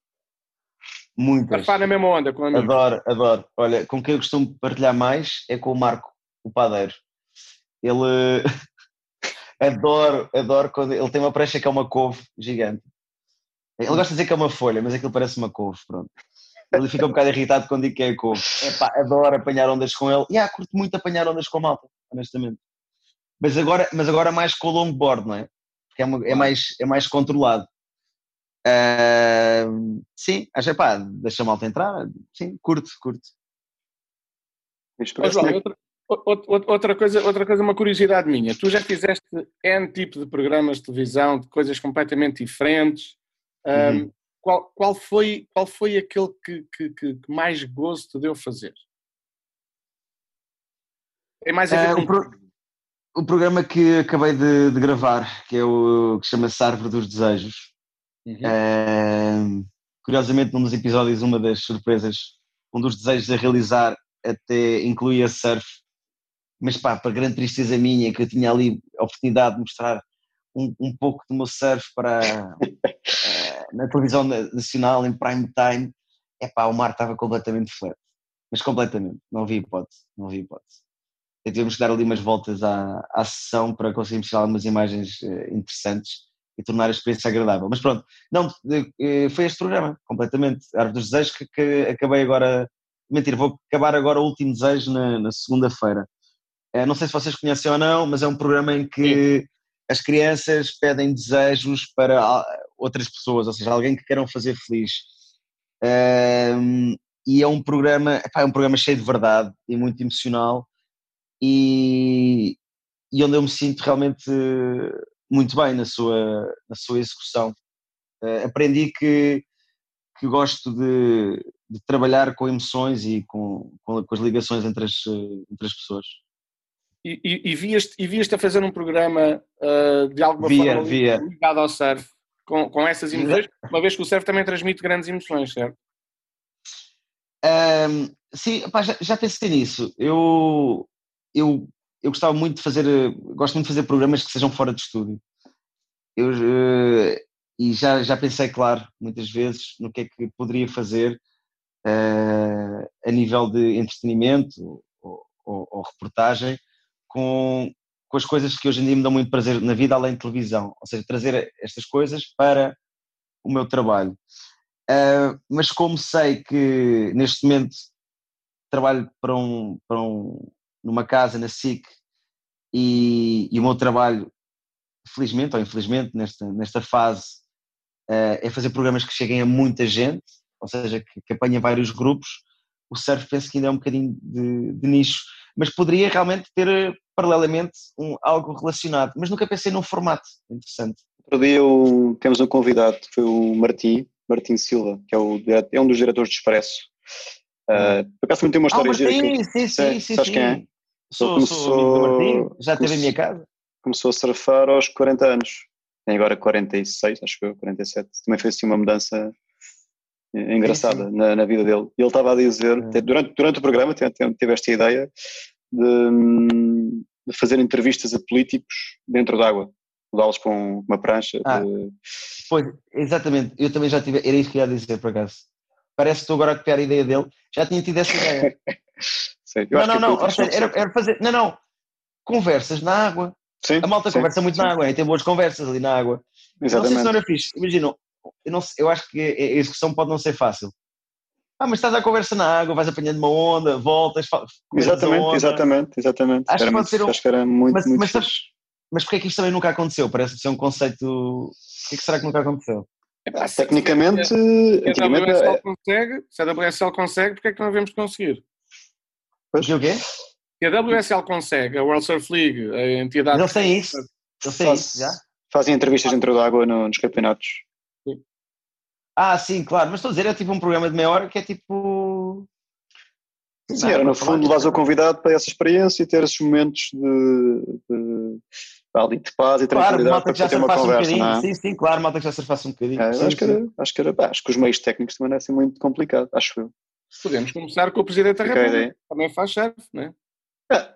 Muitas.
Partilhar na mesma onda com amigos?
Adoro, adoro. Olha, com quem eu costumo partilhar mais é com o Marco, o padeiro. Ele... adoro, adoro quando... Ele tem uma prancha que é uma couve gigante. Ele gosta de dizer que é uma folha, mas aquilo parece uma couve, pronto. Ele fica um bocado irritado quando digo que é couve. Epá, adoro apanhar ondas com ele. E ah, curto muito apanhar ondas com a malta, honestamente. Mas agora, mas agora mais com o longboard, não é? Porque é, uma, é, mais, é mais controlado. Uh, sim, acho que pá, deixa a malta entrar. Sim, curto, curto.
Oh, João, outra, outra, coisa, outra coisa, uma curiosidade minha. Tu já fizeste N tipo de programas de televisão, de coisas completamente diferentes. Uhum qual, qual, foi, qual foi aquele que, que, que mais gozo te deu fazer?
É mais com... o, pro, o, programa que acabei de, de, gravar, que é o que chama-se Árvore dos Desejos. Uhum. Uh, curiosamente, num dos episódios, uma das surpresas, um dos desejos a realizar até incluía surf, mas pá, para grande tristeza minha, que eu tinha ali a oportunidade de mostrar um, um pouco do meu surf para, na televisão nacional, em prime time, é pá, o mar estava completamente flat. Mas completamente, não havia hipótese, não havia hipótese. E tivemos que dar ali umas voltas à, à sessão para conseguirmos tirar algumas imagens uh, interessantes e tornar a experiência agradável. Mas pronto, não, uh, foi este programa, completamente. Árvore dos Desejos que, que, acabei agora. Mentira, vou acabar agora o último desejo na, na segunda-feira. Uh, não sei se vocês conhecem ou não, mas é um programa em que Sim. as crianças pedem desejos para outras pessoas, ou seja, alguém que queiram fazer feliz. Um, e é um programa, epá, é um programa cheio de verdade e muito emocional e, e onde eu me sinto realmente muito bem na sua, na sua execução. Uh, aprendi que, que gosto de, de, trabalhar com emoções e com, com, com as ligações entre as, entre as pessoas.
E, e, e vias-te vias a fazer um programa uh, de alguma
Via,
forma
via.
ligado ao surf, com, com essas emoções, uma vez que o surf também transmite grandes emoções, certo?
Ahm, sim, pá, já, já pensei nisso. Eu, eu, eu gostava muito de fazer, gosto muito de fazer programas que sejam fora de estúdio. Eu, eh, e já, já pensei, claro, muitas vezes no que é que poderia fazer eh, a nível de entretenimento ou, ou- ou reportagem com, com as coisas que hoje em dia me dão muito prazer na vida, além de televisão. Ou seja, trazer estas coisas para o meu trabalho. Uh, mas como sei que neste momento trabalho para um, para um numa casa na SIC e, e o meu trabalho, felizmente ou infelizmente, nesta, nesta fase, uh, é fazer programas que cheguem a muita gente, ou seja, que, que apanhem vários grupos. O surf penso que ainda é um bocadinho de, de nicho, mas poderia realmente ter paralelamente um, algo relacionado, mas nunca pensei num formato interessante.
Outro dia o- temos um convidado, que foi o Martim, Martim Silva, que é, o, é um dos diretores de Expresso. Uh, por acaso tem uma
Ah,
história que
Martim, sim, sim, sim.
sabes
sim.
quem é?
Sou,
Ele
sou
começou-
Martim, já esteve em minha casa.
começou a surfar aos 40 anos. Tem agora 46, acho que eu, 47. Também fez assim uma mudança engraçada
sim.
Na, na vida dele. E ele estava a dizer,
É.
durante, durante o programa, teve, teve esta ideia de, de fazer entrevistas a políticos dentro d'água. Para um- uma prancha.
Ah.
de-
Pois, exatamente, eu também já tive, era isso que ia dizer por acaso. Parece que estou agora a copiar a ideia dele, já tinha tido essa ideia.
sei,
não, não,
que
não, seja, era, era fazer, não, não, conversas na água.
Sim,
A malta
sim,
conversa muito
sim,
na água, e tem boas conversas ali na água. Eu Não sei se
Exatamente.
não era fixe, imagina, eu, não eu acho que a execução pode não ser fácil. Ah, mas estás à conversa na água, vais apanhando uma onda, voltas,
Exatamente,
onda.
exatamente, exatamente.
Acho que
era
pode
muito,
ser um-
acho que era muito,
Mas,
muito
mas, sabes- mas porquê é que isto também nunca aconteceu? Parece ser um conceito. O que é que será que nunca aconteceu?
Epá,
Tecnicamente,
se a WSL
é-
consegue, se a WSL consegue, porque é que não devemos conseguir?
O quê, o quê?
Se a WSL consegue, a World Surf League, a entidade.
Eles têm isso? Eles têm isso já?
fazem entrevistas dentro d'água no, nos campeonatos.
Ah, sim, claro, mas estou a dizer, é tipo um programa de meia hora que é tipo.
Sim, era no fundo levas o convidado para essa experiência e ter esses momentos de, de, ali de paz e
Claro,
tranquilidade
malta
para
que já
ter uma
um
conversa,
bocadinho.
não é?
Sim, sim, claro, malta que já surfasse um bocadinho.
É,
Sim,
acho, que
sim.
era, acho que era, pá, acho que os meios técnicos também não é assim muito complicado, acho eu.
Podemos começar com o Presidente da República. Também faz surf, né?
É,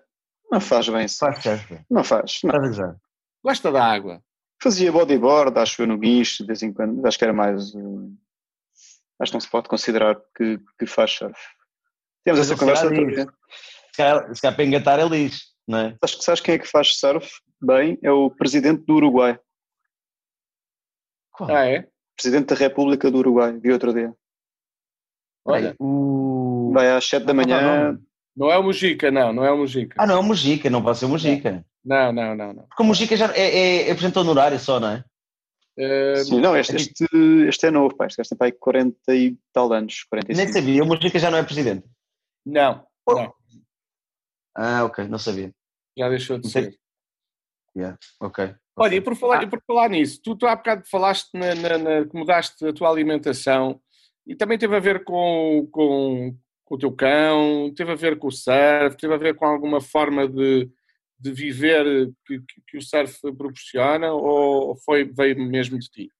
não faz bem isso.
Faz certo.
Não faz. Não.
Gosta da água.
Fazia bodyboard, acho eu, no guincho, de vez em quando, acho que era mais. uh, acho que não se pode considerar que, que faz surf. Temos
Mas
essa
se
conversa
diz.
vez.
Se calhar, para engatar é lixo, não é?
Acho que sabes quem é que faz surf bem? É o presidente do Uruguai.
Qual?
Ah, é?
Presidente da República do Uruguai, vi outro dia.
Olha,
O...
Vai às 7 da
Não, não,
manhã.
não.
não é o Mujica, não, não é o Mujica.
Ah, não, é o Mujica, não pode ser o Mujica.
Não, não, não, não.
Porque o Mujica já é, é, é apresentador honorário só, não é?
Eh,
Sim, não, este, este, este é novo, pá. Este gajo tem pá, aí 40 e tal anos, 45.
Nem sabia, o Mujica já não é presidente.
não, não,
Ah, ok, não sabia.
já deixou de ser.
Yeah, ok.
Olha, e por falar,
Ah.
e por falar nisso, tu, tu há bocado falaste na, na, na- que mudaste a tua alimentação e também teve a ver com, com, com o teu cão, teve a ver com o surf, teve a ver com alguma forma de, de viver que, que, que o surf proporciona ou foi, veio mesmo de ti?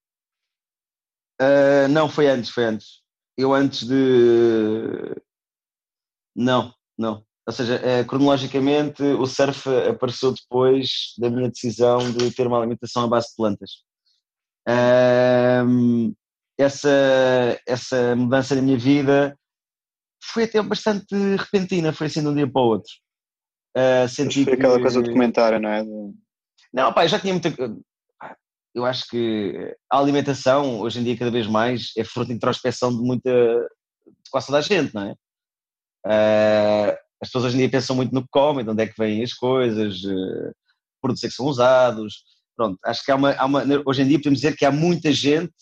Ah, não, foi antes, foi antes. Eu antes de. Não, não. Ou seja, eh, cronologicamente, o surf apareceu depois da minha decisão de ter uma alimentação à base de plantas. Ahm, essa, essa mudança na minha vida foi até bastante repentina, foi assim de um dia para o outro.
Mas
senti
foi aquela
que-
coisa documentária, não é?
Não, pá, eu já tinha muita. Eu acho que a alimentação, hoje em dia, cada vez mais, é fruto de introspeção de muita. de quase toda a gente, não é? Ah, as pessoas hoje em dia pensam muito no que comem, de onde é que vêm as coisas, eh, produtos é que são usados. Pronto, acho que há uma, há uma- Hoje em dia podemos dizer que há muita gente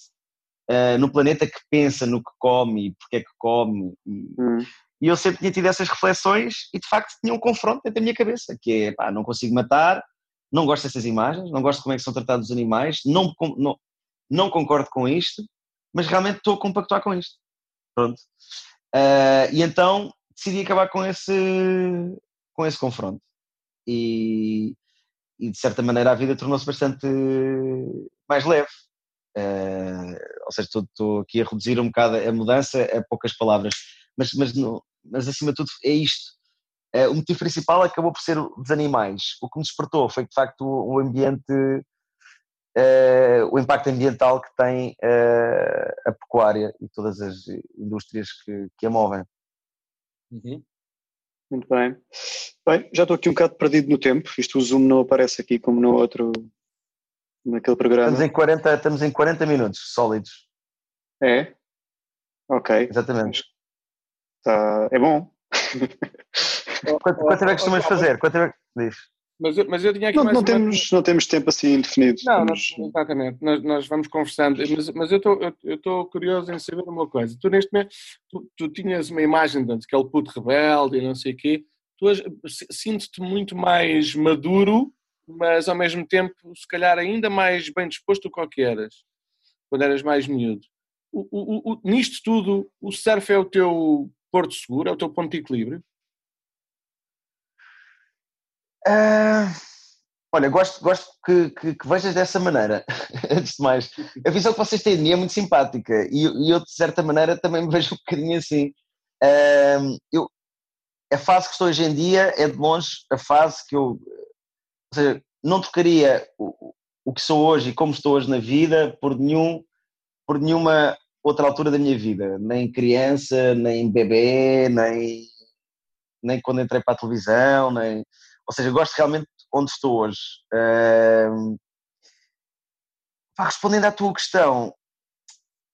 ah, no planeta que pensa no que come e porque é que come. E,
Hum.
E eu sempre tinha tido essas reflexões e de facto tinha um confronto dentro da minha cabeça, que é, pá, não consigo matar, não gosto dessas imagens, não gosto de como é que são tratados os animais, não, não, não concordo com isto, mas realmente estou a compactuar com isto. Pronto. Ah, e então decidi acabar com esse, com esse confronto. e, e de certa maneira a vida tornou-se bastante mais leve. Uh, ou seja, estou, estou, aqui a reduzir um bocado a mudança a poucas palavras, mas, mas, mas acima de tudo é isto. Uh, o motivo principal acabou por ser dos animais. O que me despertou foi de facto o, ambiente, uh, o impacto ambiental que tem a pecuária e todas as indústrias que, que a movem.
Uhum. Muito bem. Bem, já estou aqui um bocado perdido no tempo. Isto o Zoom não aparece aqui como no outro, naquele programa.
Estamos em 40, estamos em 40 minutos sólidos.
É? Ok.
Exatamente.
Tá, é bom.
quanto, quanto é que costumas fazer? Quanto é diz?
Mas eu, mas eu tinha aqui
não,
mais
não temos, não temos tempo assim indefinido.
Não, exatamente. Nós, nós, vamos conversando. Mas, mas eu estou curioso em saber uma coisa. Tu, neste momento, tu, tu tinhas uma imagem de aquele puto rebelde e não sei o quê. Tu sinto-te muito mais maduro, mas ao mesmo tempo, se calhar, ainda mais bem disposto do que eras, quando eras mais miúdo. O, o, o, nisto tudo, o surf é o teu porto seguro, é o teu ponto de equilíbrio?
Uh, olha, gosto, gosto que, que, que, vejas dessa maneira, antes de mais. A visão que vocês têm de mim é muito simpática e, e eu, de certa maneira, também me vejo um bocadinho assim. Uh, eu, a fase que estou hoje em dia é de longe a fase que eu. Ou seja, não trocaria o, o que sou hoje e como estou hoje na vida por, nenhum, por nenhuma outra altura da minha vida. Nem criança, nem bebê, nem, nem quando entrei para a televisão, nem ou seja, gosto realmente onde estou hoje. Uh, respondendo à tua questão,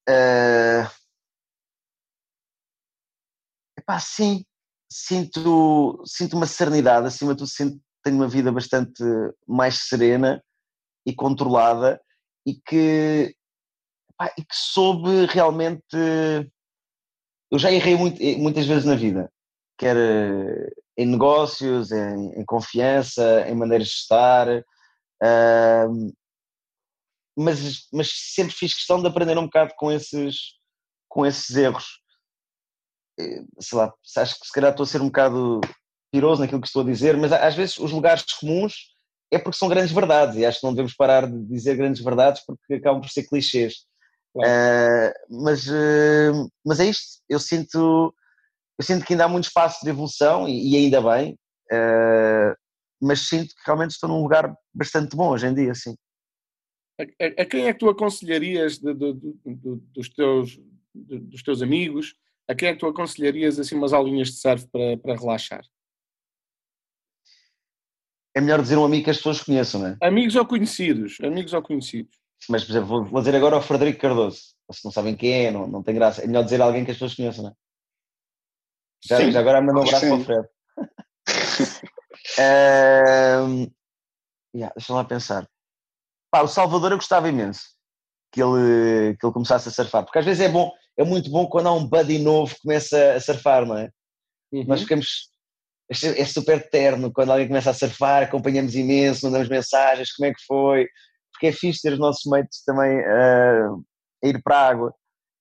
uh, epá, sim, sinto, sinto uma serenidade, acima de tudo sinto, tenho uma vida bastante mais serena e controlada e que, epá, e que soube realmente. Eu já errei muito, muitas vezes na vida, quer em negócios, em, em confiança, em maneiras de estar, uh, mas, mas sempre fiz questão de aprender um bocado com esses, com esses erros. Eh, sei lá, acho que se calhar estou a ser um bocado piroso naquilo que estou a dizer, mas às vezes os lugares comuns é porque são grandes verdades e acho que não devemos parar de dizer grandes verdades porque acabam por ser clichês. Claro. Uh, mas, uh, mas é isto, eu sinto eu sinto que ainda há muito espaço de evolução e, e ainda bem, uh, mas sinto que realmente estou num lugar bastante bom hoje em dia, sim.
A, a, a quem é que tu aconselharias de, de, de, dos, teus, dos teus amigos? A quem é que tu aconselharias assim umas aulinhas de surf para, para relaxar?
É melhor dizer um amigo que as pessoas conheçam, não é?
Amigos ou conhecidos, amigos ou conhecidos.
Mas, por exemplo, vou, vou dizer agora ao Frederico Cardoso. Se não sabem quem é, não, não tem graça. É melhor dizer alguém que as pessoas conheçam, não é? Já, já agora manda um abraço para o Fred. uh, yeah, deixa lá pensar. Pá, o Salvador eu gostava imenso que ele, que ele começasse a surfar, porque às vezes é bom, é muito bom quando há um buddy novo que começa a surfar, não é? Uhum. Nós ficamos. É super terno quando alguém começa a surfar, acompanhamos imenso, mandamos mensagens, como é que foi, porque é fixe ter os nossos mates também uh, a ir para a água.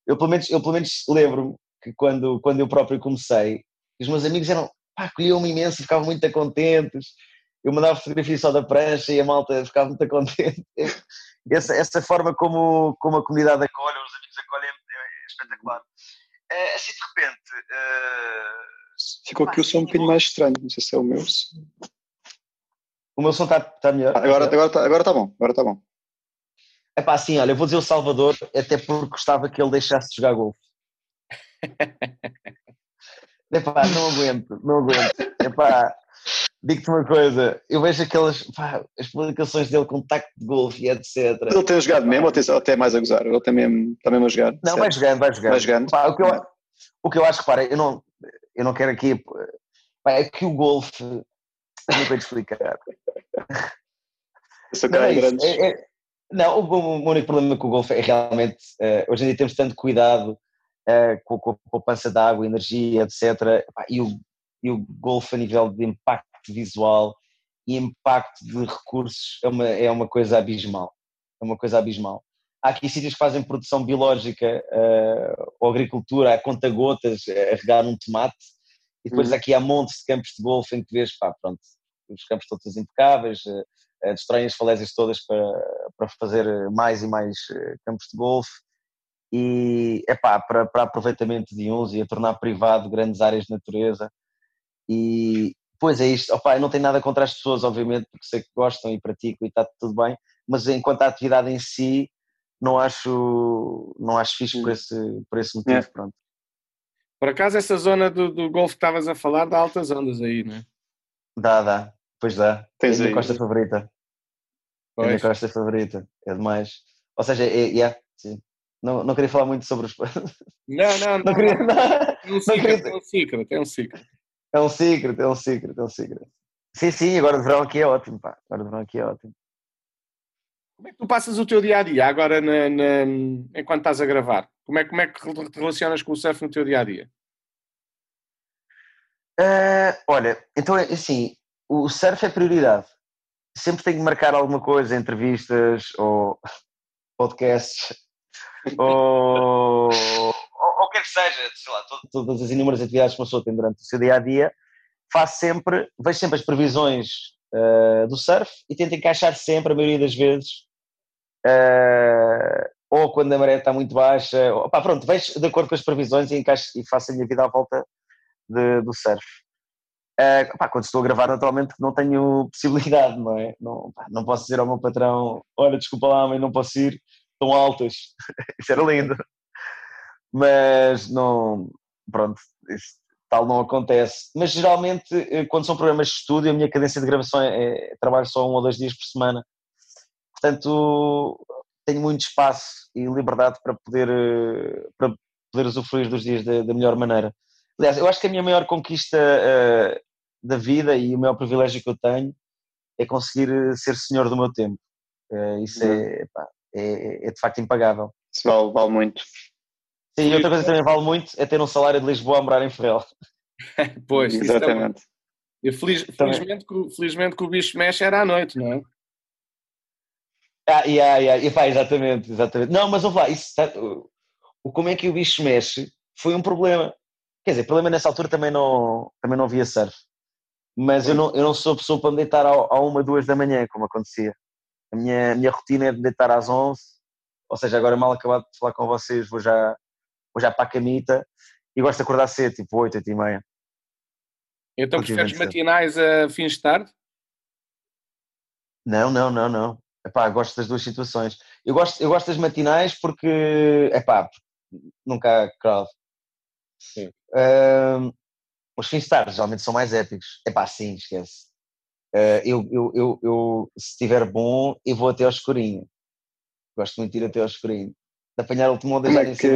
Eu pelo menos, eu, pelo menos lembro-me que quando, quando eu próprio comecei, os meus amigos eram, pá, acolhiam-me imenso, ficavam muito contentes. Eu mandava fotografias só da prancha e a malta ficava muito contente. Essa, essa forma como, como a comunidade acolhe, os amigos acolhem, é, é espetacular. É, assim de repente. Uh,
Ficou aqui o som um bocadinho mais estranho, não sei se é o meu.
O meu som está tá melhor?
Agora está agora tá, agora tá bom, agora está bom.
É pá, assim, olha, eu vou dizer o Salvador, até porque gostava que ele deixasse de jogar golfe. Epá, não aguento, não aguento. Epá, digo-te uma coisa, eu vejo aquelas pá, as publicações dele com tacto de golfe e etc.
Ele tem jogado mesmo ou, tem, até mais a gozar? Ele tem mesmo, está mesmo a jogar?
Não, certo? vai jogando, vai jogando. Vai jogando. Pá, o, que eu, o que eu acho, repara, eu não, eu não quero aqui. Pá, é que o golfe. Não tenho de explicar.
Não, é
é, é, não, o, o, único problema com o golfe é realmente. Uh, hoje em dia temos tanto cuidado uh, com, com a poupança de água, energia, etc. E o, e o golfe a nível de impacto visual e impacto de recursos é uma, é uma coisa abismal. É uma coisa abismal. Há aqui sítios que fazem produção biológica uh, ou agricultura a conta-gotas, a regar um tomate, e depois uhum. aqui há montes de campos de golfe em que vês, pá, pronto, os campos todos impecáveis, uh, destroem as falésias todas para, para fazer mais e mais campos de golfe e é pá, para, para aproveitamento de uns e a tornar privado grandes áreas de natureza e pois é isto, opa, não tenho nada contra as pessoas obviamente porque sei que gostam e praticam e está tudo bem, mas enquanto a atividade em si não acho, não acho fixe por esse, por esse motivo, é. pronto.
Por acaso essa zona do, do golfe que estavas a falar dá altas ondas aí, não é?
Dá, dá, pois dá. Tens é a minha costa favorita. Pois. É a minha costa favorita, é demais. Ou seja, é, yeah, sim. Não, não queria falar muito sobre os.
Não, não, não. não, queria, não, não, não queria... é um secret, é um secret.
É um secret, é um secret, é um secret. Sim, sim, agora de verão aqui é ótimo, pá. Agora de verão aqui é ótimo.
Como é que tu passas o teu dia a dia agora na, na, enquanto estás a gravar? Como é, como é que te relacionas com o surf no teu dia a dia?
Uh, olha, então é assim, o surf é prioridade. Sempre tenho que marcar alguma coisa, entrevistas ou podcasts ou, ou, ou quer que seja, sei lá, todas as inúmeras atividades que uma pessoa tem durante o seu dia a dia, faço sempre, vejo sempre as previsões uh, do surf e tento encaixar sempre, a maioria das vezes, uh, ou quando a maré está muito baixa, ou, pá, pronto, vejo de acordo com as previsões e, encaixo, e faço a minha vida à volta de, do surf. Uh, pá, quando estou a gravar, naturalmente não tenho possibilidade, não é? Não, pá, não posso dizer ao meu patrão: olha, desculpa lá, mas não posso ir, estão altas. Isso era lindo. Mas não, pronto, isso, tal não acontece. Mas geralmente, eh, quando são programas de estúdio, a minha cadência de gravação é, é trabalho só um ou dois dias por semana. Portanto, tenho muito espaço e liberdade para poder, eh, para poder usufruir dos dias da, da melhor maneira. Aliás, eu acho que a minha maior conquista uh, da vida e o maior privilégio que eu tenho é conseguir ser senhor do meu tempo. Uh, isso é, pá, é, é, de facto impagável.
Isso vale, vale muito.
Sim, e outra coisa que também vale muito é ter um salário de Lisboa a morar em Ferrel.
pois, exatamente. E feliz, felizmente, que, felizmente que o bicho mexe era à noite, não é?
Ah, yeah, yeah, e pá, exatamente, exatamente. Não, mas vamos lá, isso, o, como é que o bicho mexe foi um problema. Quer dizer, problema nessa altura também não, também não havia surf. Mas eu não, eu não sou pessoa para me deitar à uma, duas da manhã, como acontecia. A minha, a minha rotina é de deitar às 11, ou seja, agora mal acabado de falar com vocês, vou já, vou já para a camita e gosto de acordar cedo, tipo 8, 8 e meia.
Então preferes matinais a fins de tarde?
Não, não, não, não. Epá, gosto das duas situações. Eu gosto, eu gosto das matinais porque, epá, nunca há crowd. Sim. Uh, os fins de tarde geralmente são mais épicos. Epá, sim, esquece. Uh, eu, eu, eu, eu, se estiver bom, eu vou até ao escurinho. Gosto muito de ir até ao escurinho. De apanhar o último
Como é que... que,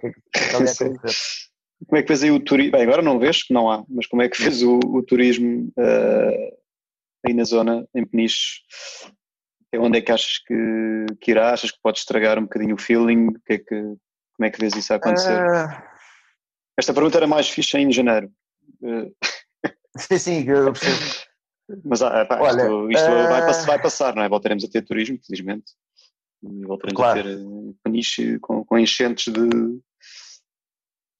que, como é que vês aí o turismo? Bem, agora não vês, que não há, mas como é que vês o, o turismo uh, aí na zona, em Peniche? Onde é que achas que, que irá? Achas que pode estragar um bocadinho o feeling? Que é que, como é que vês isso a acontecer? Uh... Esta pergunta era mais fixa em janeiro.
Sim, sim, eu percebo.
Mas ah, pá, Olha, isto, isto uh... vai, vai, passar, não é? Voltaremos a ter turismo, felizmente. E voltaremos claro. a ter paniche com, com enchentes de, de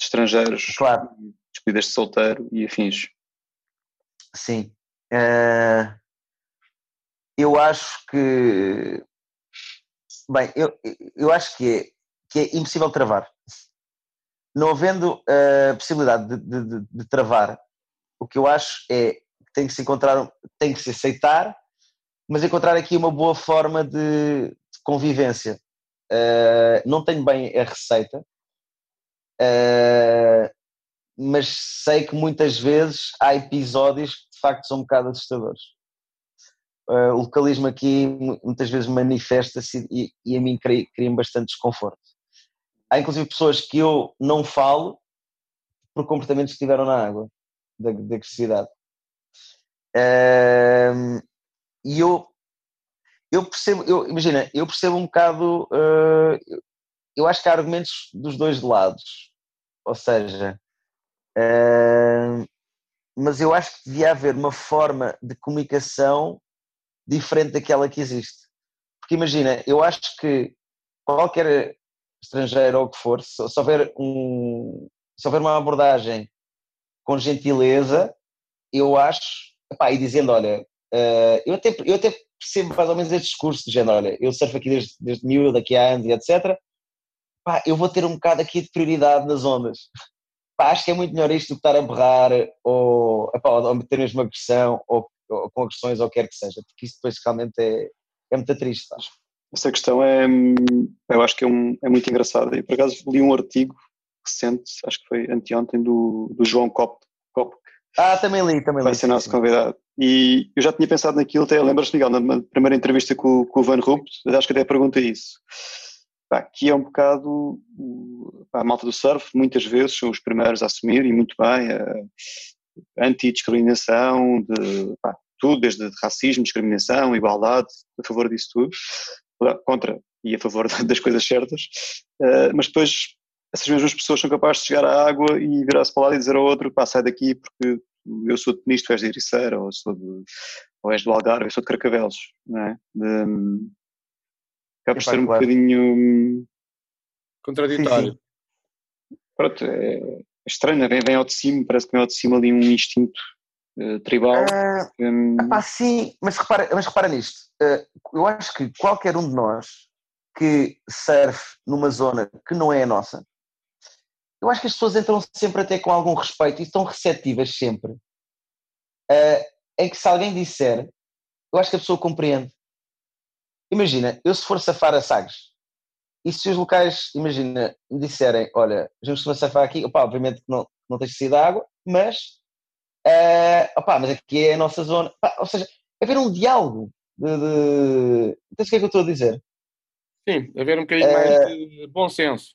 estrangeiros,
claro.
despedidas de solteiro e afins.
Sim. Uh, eu acho que. Bem, eu, eu acho que é, que é impossível travar. Não havendo a possibilidade de, de, de, travar, o que eu acho é que tem que se encontrar, tem que se aceitar, mas encontrar aqui uma boa forma de, de convivência. Uh, não tenho bem a receita, uh, mas sei que muitas vezes há episódios que de facto são um bocado assustadores o localismo aqui muitas vezes manifesta-se e, e, a mim cria-me bastante desconforto. Há inclusive pessoas que eu não falo por comportamentos que tiveram na água, da, da agressividade. Uh, e eu, eu percebo, eu, imagina, eu percebo um bocado, uh, eu acho que há argumentos dos dois lados, ou seja, uh, mas eu acho que devia haver uma forma de comunicação diferente daquela que existe. Porque imagina, eu acho que qualquer estrangeiro ou o que for, se, se, houver um, se houver uma abordagem com gentileza, eu acho epá, e dizendo, olha, uh, eu, até, eu até percebo mais ou menos este discurso de género, olha, eu surfo aqui desde, desde mil, daqui a anos e etc. Eu vou ter um bocado aqui de prioridade nas ondas. Acho que é muito melhor isto do que estar a berrar ou, epá, ou ter mesmo agressão ou, ou, com agressões ou quer que seja, porque isso depois realmente é, é muito triste, acho.
Essa questão é, eu acho que é, um, é muito engraçada. E por acaso li um artigo recente, acho que foi anteontem, do, do João Cop, Cop
ah, também li, também li.
Vai ser nosso convidado. E eu já tinha pensado naquilo, até lembras-te, Miguel, na primeira entrevista com, com o Van Rupt, acho que até perguntei isso. Pá, que é um bocado pá, a malta do surf, muitas vezes são os primeiros a assumir, e muito bem, a anti-discriminação, de pá, tudo, desde racismo, discriminação, igualdade, a favor disso tudo, contra e a favor das coisas certas, uh, mas depois essas mesmas pessoas são capazes de chegar à água e virar-se para lá e dizer ao outro, pá, sai daqui porque eu sou de Penisto, és de Ericeira, ou, sou de, ou és do Algarve, eu sou de Carcavelos, não é? De, acaba por ser um claro. bocadinho...
Contraditório. Sim,
sim. Pronto, é, é estranho, vem, vem ao de cima, parece que vem ao de cima ali um instinto uh, tribal. Uh,
um... epá, sim, mas repara, mas repara nisto, uh, eu acho que qualquer um de nós que surfe numa zona que não é a nossa, eu acho que as pessoas entram sempre até com algum respeito e estão receptivas sempre. Uh, em que se alguém disser, eu acho que a pessoa compreende. Imagina, eu se for safar a Sagres, e se os locais, imagina, me disserem, olha, já costuma safar aqui, opa, obviamente que não, não tens de sair da água, mas, uh, opa, mas aqui é a nossa zona. Ou seja, haver um diálogo de... de... Então, o que é que eu estou a dizer?
Sim, haver um bocadinho uh, mais de bom senso.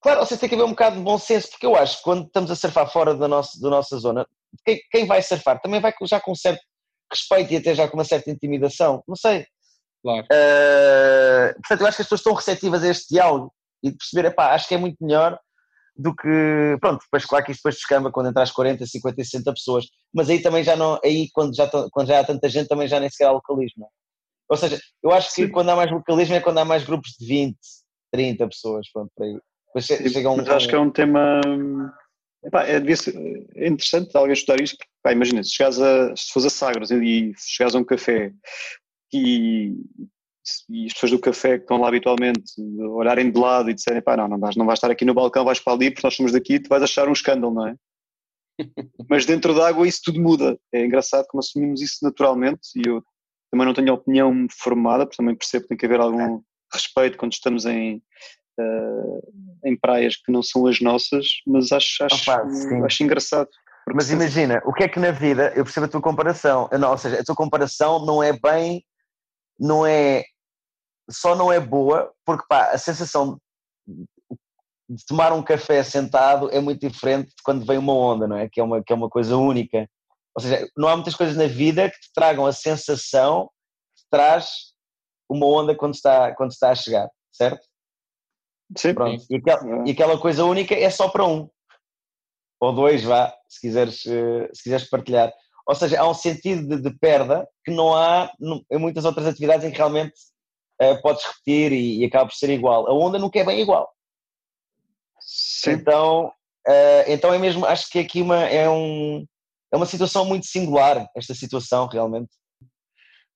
Claro, vocês têm que haver um bocado de bom senso, porque eu acho que quando estamos a surfar fora da nossa, da nossa zona, quem, quem vai surfar também vai já com um certo respeito e até já com uma certa intimidação, não sei.
Claro.
Uh, portanto, eu acho que as pessoas estão receptivas a este diálogo e de perceber, epá, acho que é muito melhor do que, pronto, depois claro que isto depois descamba quando entras 40, 50, 60 pessoas, mas aí também já não, aí quando já, quando já há tanta gente também já nem sequer há localismo. É? Ou seja, eu acho que Sim. quando há mais localismo é quando há mais grupos de 20, 30 pessoas, pronto, por aí.
Mas, chega um, mas acho que é um tema. Epá, é, é interessante alguém estudar isto, porque, pá, imagina, se, chegares a, se fores a Sagres e chegares a um café e, e as pessoas do café que estão lá habitualmente olharem de lado e disserem, pá, não, não vais, não vais estar aqui no balcão, vais para ali porque nós somos daqui, tu vais achar um escândalo, não é? Mas dentro da água isso tudo muda. É engraçado como assumimos isso naturalmente e eu também não tenho opinião formada, porque também percebo que tem que haver algum respeito quando estamos em, uh, em praias que não são as nossas, mas acho, acho, Opa, acho engraçado.
Mas imagina, o que é que na vida, eu percebo a tua comparação, não, ou seja, a tua comparação não é bem, não é, só não é boa, porque pá, a sensação de tomar um café sentado é muito diferente de quando vem uma onda, não é? Que é uma, que é uma coisa única. Ou seja, não há muitas coisas na vida que te tragam a sensação que traz uma onda quando está, quando está a chegar, certo?
Sim.
Pronto. E, aquela, e aquela coisa única é só para um. Ou dois, vá, se quiseres, eh, se quiseres partilhar. Ou seja, há um sentido de, de perda que não há em muitas outras atividades em que realmente uh, podes repetir e, e, acaba por ser igual. A onda nunca é bem igual.
Sim.
Então, uh, então é mesmo, acho que aqui uma, é, um, é uma situação muito singular, esta situação realmente.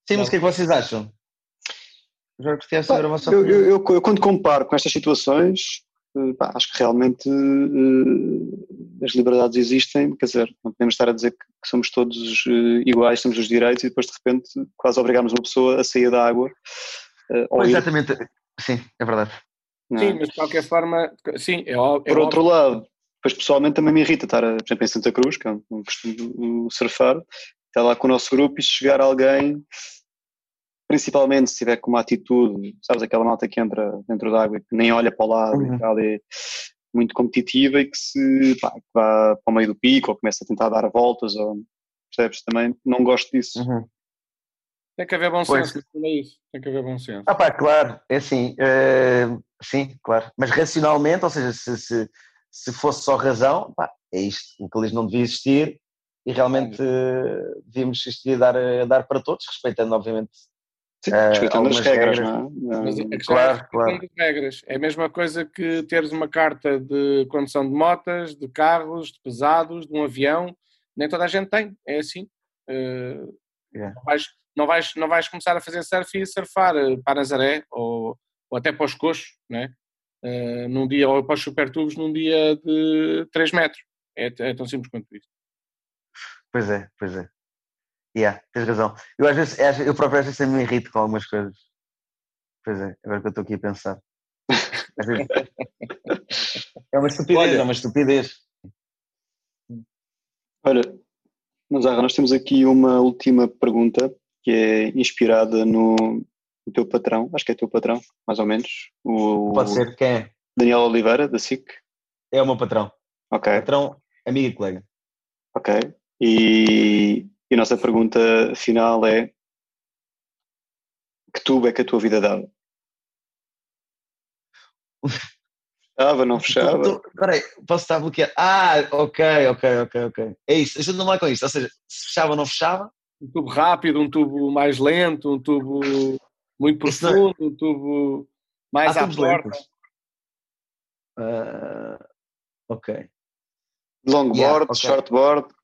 Sim, mas o que é que vocês acham?
Já vossa eu, eu, eu, eu, quando comparo com estas situações, eh, pá, acho que realmente uh, as liberdades existem, quer dizer, não podemos estar a dizer que, somos todos uh, iguais, temos os direitos e depois de repente quase obrigamos uma pessoa a sair da água.
Uh, exatamente, sim, é verdade.
Não. Sim, mas de qualquer forma, sim, é óbvio.
Por outro lado, depois pessoalmente também me irrita estar, por exemplo, em Santa Cruz, que é um costume surfar, estar lá com o nosso grupo e chegar alguém principalmente se tiver com uma atitude, sabes, aquela malta que entra dentro da água e que nem olha para o lado uhum. e tal, é muito competitiva e que se pá, que vá para o meio do pico ou começa a tentar dar voltas ou percebes também, não gosto disso.
Uhum. Tem que haver bom pois. senso, é isso. Tem que haver bom senso.
Ah pá, claro, é assim, uh, sim, claro. Mas racionalmente, ou seja, se, se, se fosse só razão, pá, é isto, o que eles não devia existir e realmente uh, devíamos existir a dar, a dar para todos, respeitando obviamente
Sim, respeitando as regras, regras, não é? Mas a
questão claro, é claro. regras. É a mesma coisa que teres uma carta de condução de motas, de carros, de pesados, de um avião. Nem toda a gente tem, é assim. Uh, yeah. vais, não, vais, não vais começar a fazer surf e surfar para Nazaré ou, ou até para os coxos, né? Uh, num dia, ou para os supertubos num dia de 3 metros. É, é tão simples quanto isso.
Pois é, pois é. Yeah, tens razão. Eu às vezes, eu próprio às vezes me irrito com algumas coisas. Pois é, agora que eu estou aqui a pensar. é uma estupidez, Olha, é uma estupidez.
Olha, Nazarra, nós temos aqui uma última pergunta que é inspirada no, no teu patrão, acho que é teu patrão, mais ou menos.
O, Pode ser, quem é?
Daniel Oliveira, da SIC.
É o meu patrão.
Ok.
Patrão, amigo e colega.
Ok. E, e a nossa pergunta final é: que tubo é que a tua vida dava? Fechava, não fechava?
Espera aí, posso estar bloqueado? Ah, ok, ok, ok, ok. É isso, ajuda-me lá com isso. Ou seja, se fechava ou não fechava?
Um tubo rápido, um tubo mais lento, um tubo muito é profundo, um tubo mais ah, à porta.
Uh, ok.
Longboard, yeah, okay. shortboard.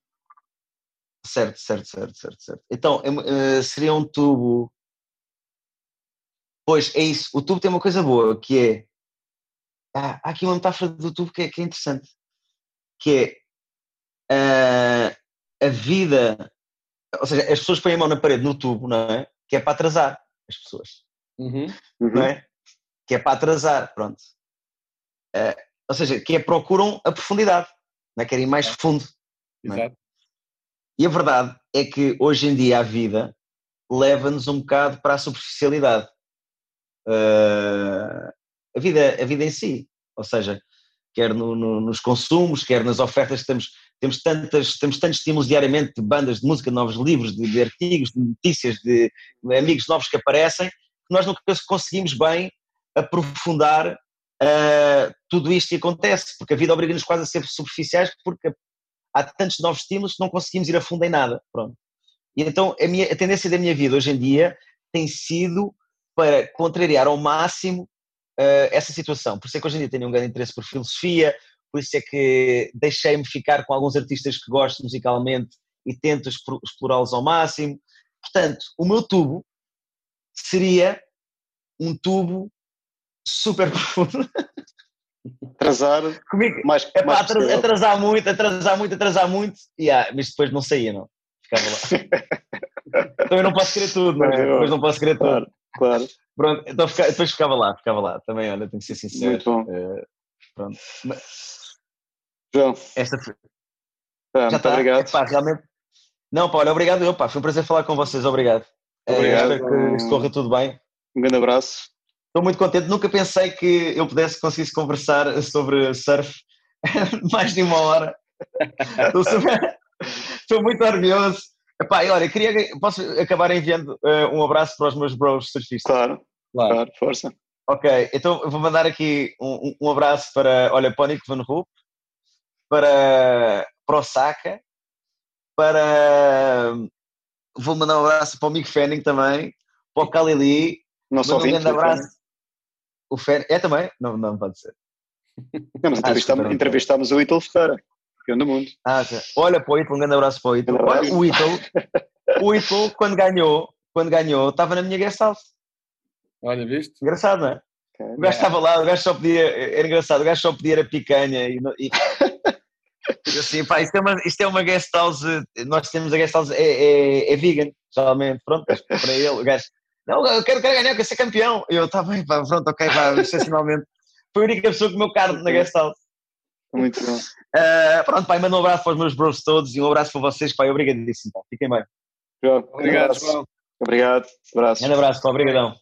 Certo, certo, certo, certo, certo. Então, uh, seria um tubo. Pois, é isso. O tubo tem uma coisa boa, que é. Ah, há aqui uma metáfora do tubo que é, que é interessante. Que é. Uh, a vida. Ou seja, as pessoas põem a mão na parede no tubo, não é? Que é para atrasar as pessoas.
Uhum.
Não é? Que é para atrasar, pronto. Uh, ou seja, que é procuram a profundidade, não é? querem ir mais fundo. É? Exato. E a verdade é que hoje em dia a vida leva-nos um bocado para a superficialidade. Uh, a, vida, a vida em si. Ou seja, quer no, no, nos consumos, quer nas ofertas, temos, temos, tantas, temos tantos estímulos diariamente de bandas de música, de novos livros, de, de artigos, de notícias, de, amigos novos que aparecem, que nós nunca conseguimos bem aprofundar uh, tudo isto que acontece, porque a vida obriga-nos quase a ser superficiais, porque há tantos novos estímulos que não conseguimos ir a fundo em nada. Pronto. E então a, minha, a tendência da minha vida hoje em dia tem sido para contrariar ao máximo uh, essa situação. Por isso é que hoje em dia tenho um grande interesse por filosofia, por isso é que deixei-me ficar com alguns artistas que gosto musicalmente e tento explorá-los ao máximo. Portanto, o meu tubo seria um tubo super profundo.
Atrasar
Comigo, mais, é mais atrasar, atrasar muito, atrasar muito, atrasar muito, yeah, mas depois não saía, não. Ficava lá. Também não posso querer tudo, não é? Depois não posso querer
claro,
tudo.
Claro.
Pronto, então depois ficava lá, ficava lá. Também, olha, tenho que ser sincero.
Muito bom.
Uh, pronto. Mas,
João.
Esta foi.
Ah, já está. Obrigado.
Epá, realmente. Não, pá, olha, obrigado eu, pá. Foi um prazer falar com vocês, obrigado.
Eh, obrigado.
Espero que corra tudo bem.
Um grande abraço.
Estou muito contente. Nunca pensei que eu pudesse conseguir conversar sobre surf mais de uma hora. Estou, super... Estou muito orgulhoso. Epá, e olha, queria, posso acabar enviando uh, um abraço para os meus bros surfistas?
Claro, claro, claro força.
Ok, então vou mandar aqui um, um abraço para, olha, para o Nico Van Rup, para, para o Saka, para. Vou mandar um abraço para o Mick Fanning também, para o Kalili.
Não só um grande
abraço. O Fer... É também? Não, não pode ser.
Não, mas entrevistámos, entrevistámos o Ítalo Ferreira, campeão do mundo.
Ah. Olha para o Ítalo, um grande abraço para o Ítalo. O Ítalo, o Ítalo, quando ganhou, quando ganhou, estava na minha guest house.
Olha, viste?
Engraçado, não é? O gajo estava lá, o gajo só podia, era engraçado, o gajo só podia a picanha e, e assim, pá, isto é, uma, isto é uma guest house, nós temos a guest house, é, é, é vegan, geralmente, pronto, para ele, o gajo, não, eu quero, quero ganhar, eu quero ser campeão. Eu, tá bem, pá, pronto, ok, pá, excepcionalmente. Foi a única pessoa que me card na guest house.
Muito bom.
Uh, pronto, pai, manda um abraço para os meus bros todos e um abraço para vocês, pai, obrigadíssimo, pá. fiquem bem.
João, obrigado, João. Obrigado, abraço.
Um abraço, pá, obrigadão.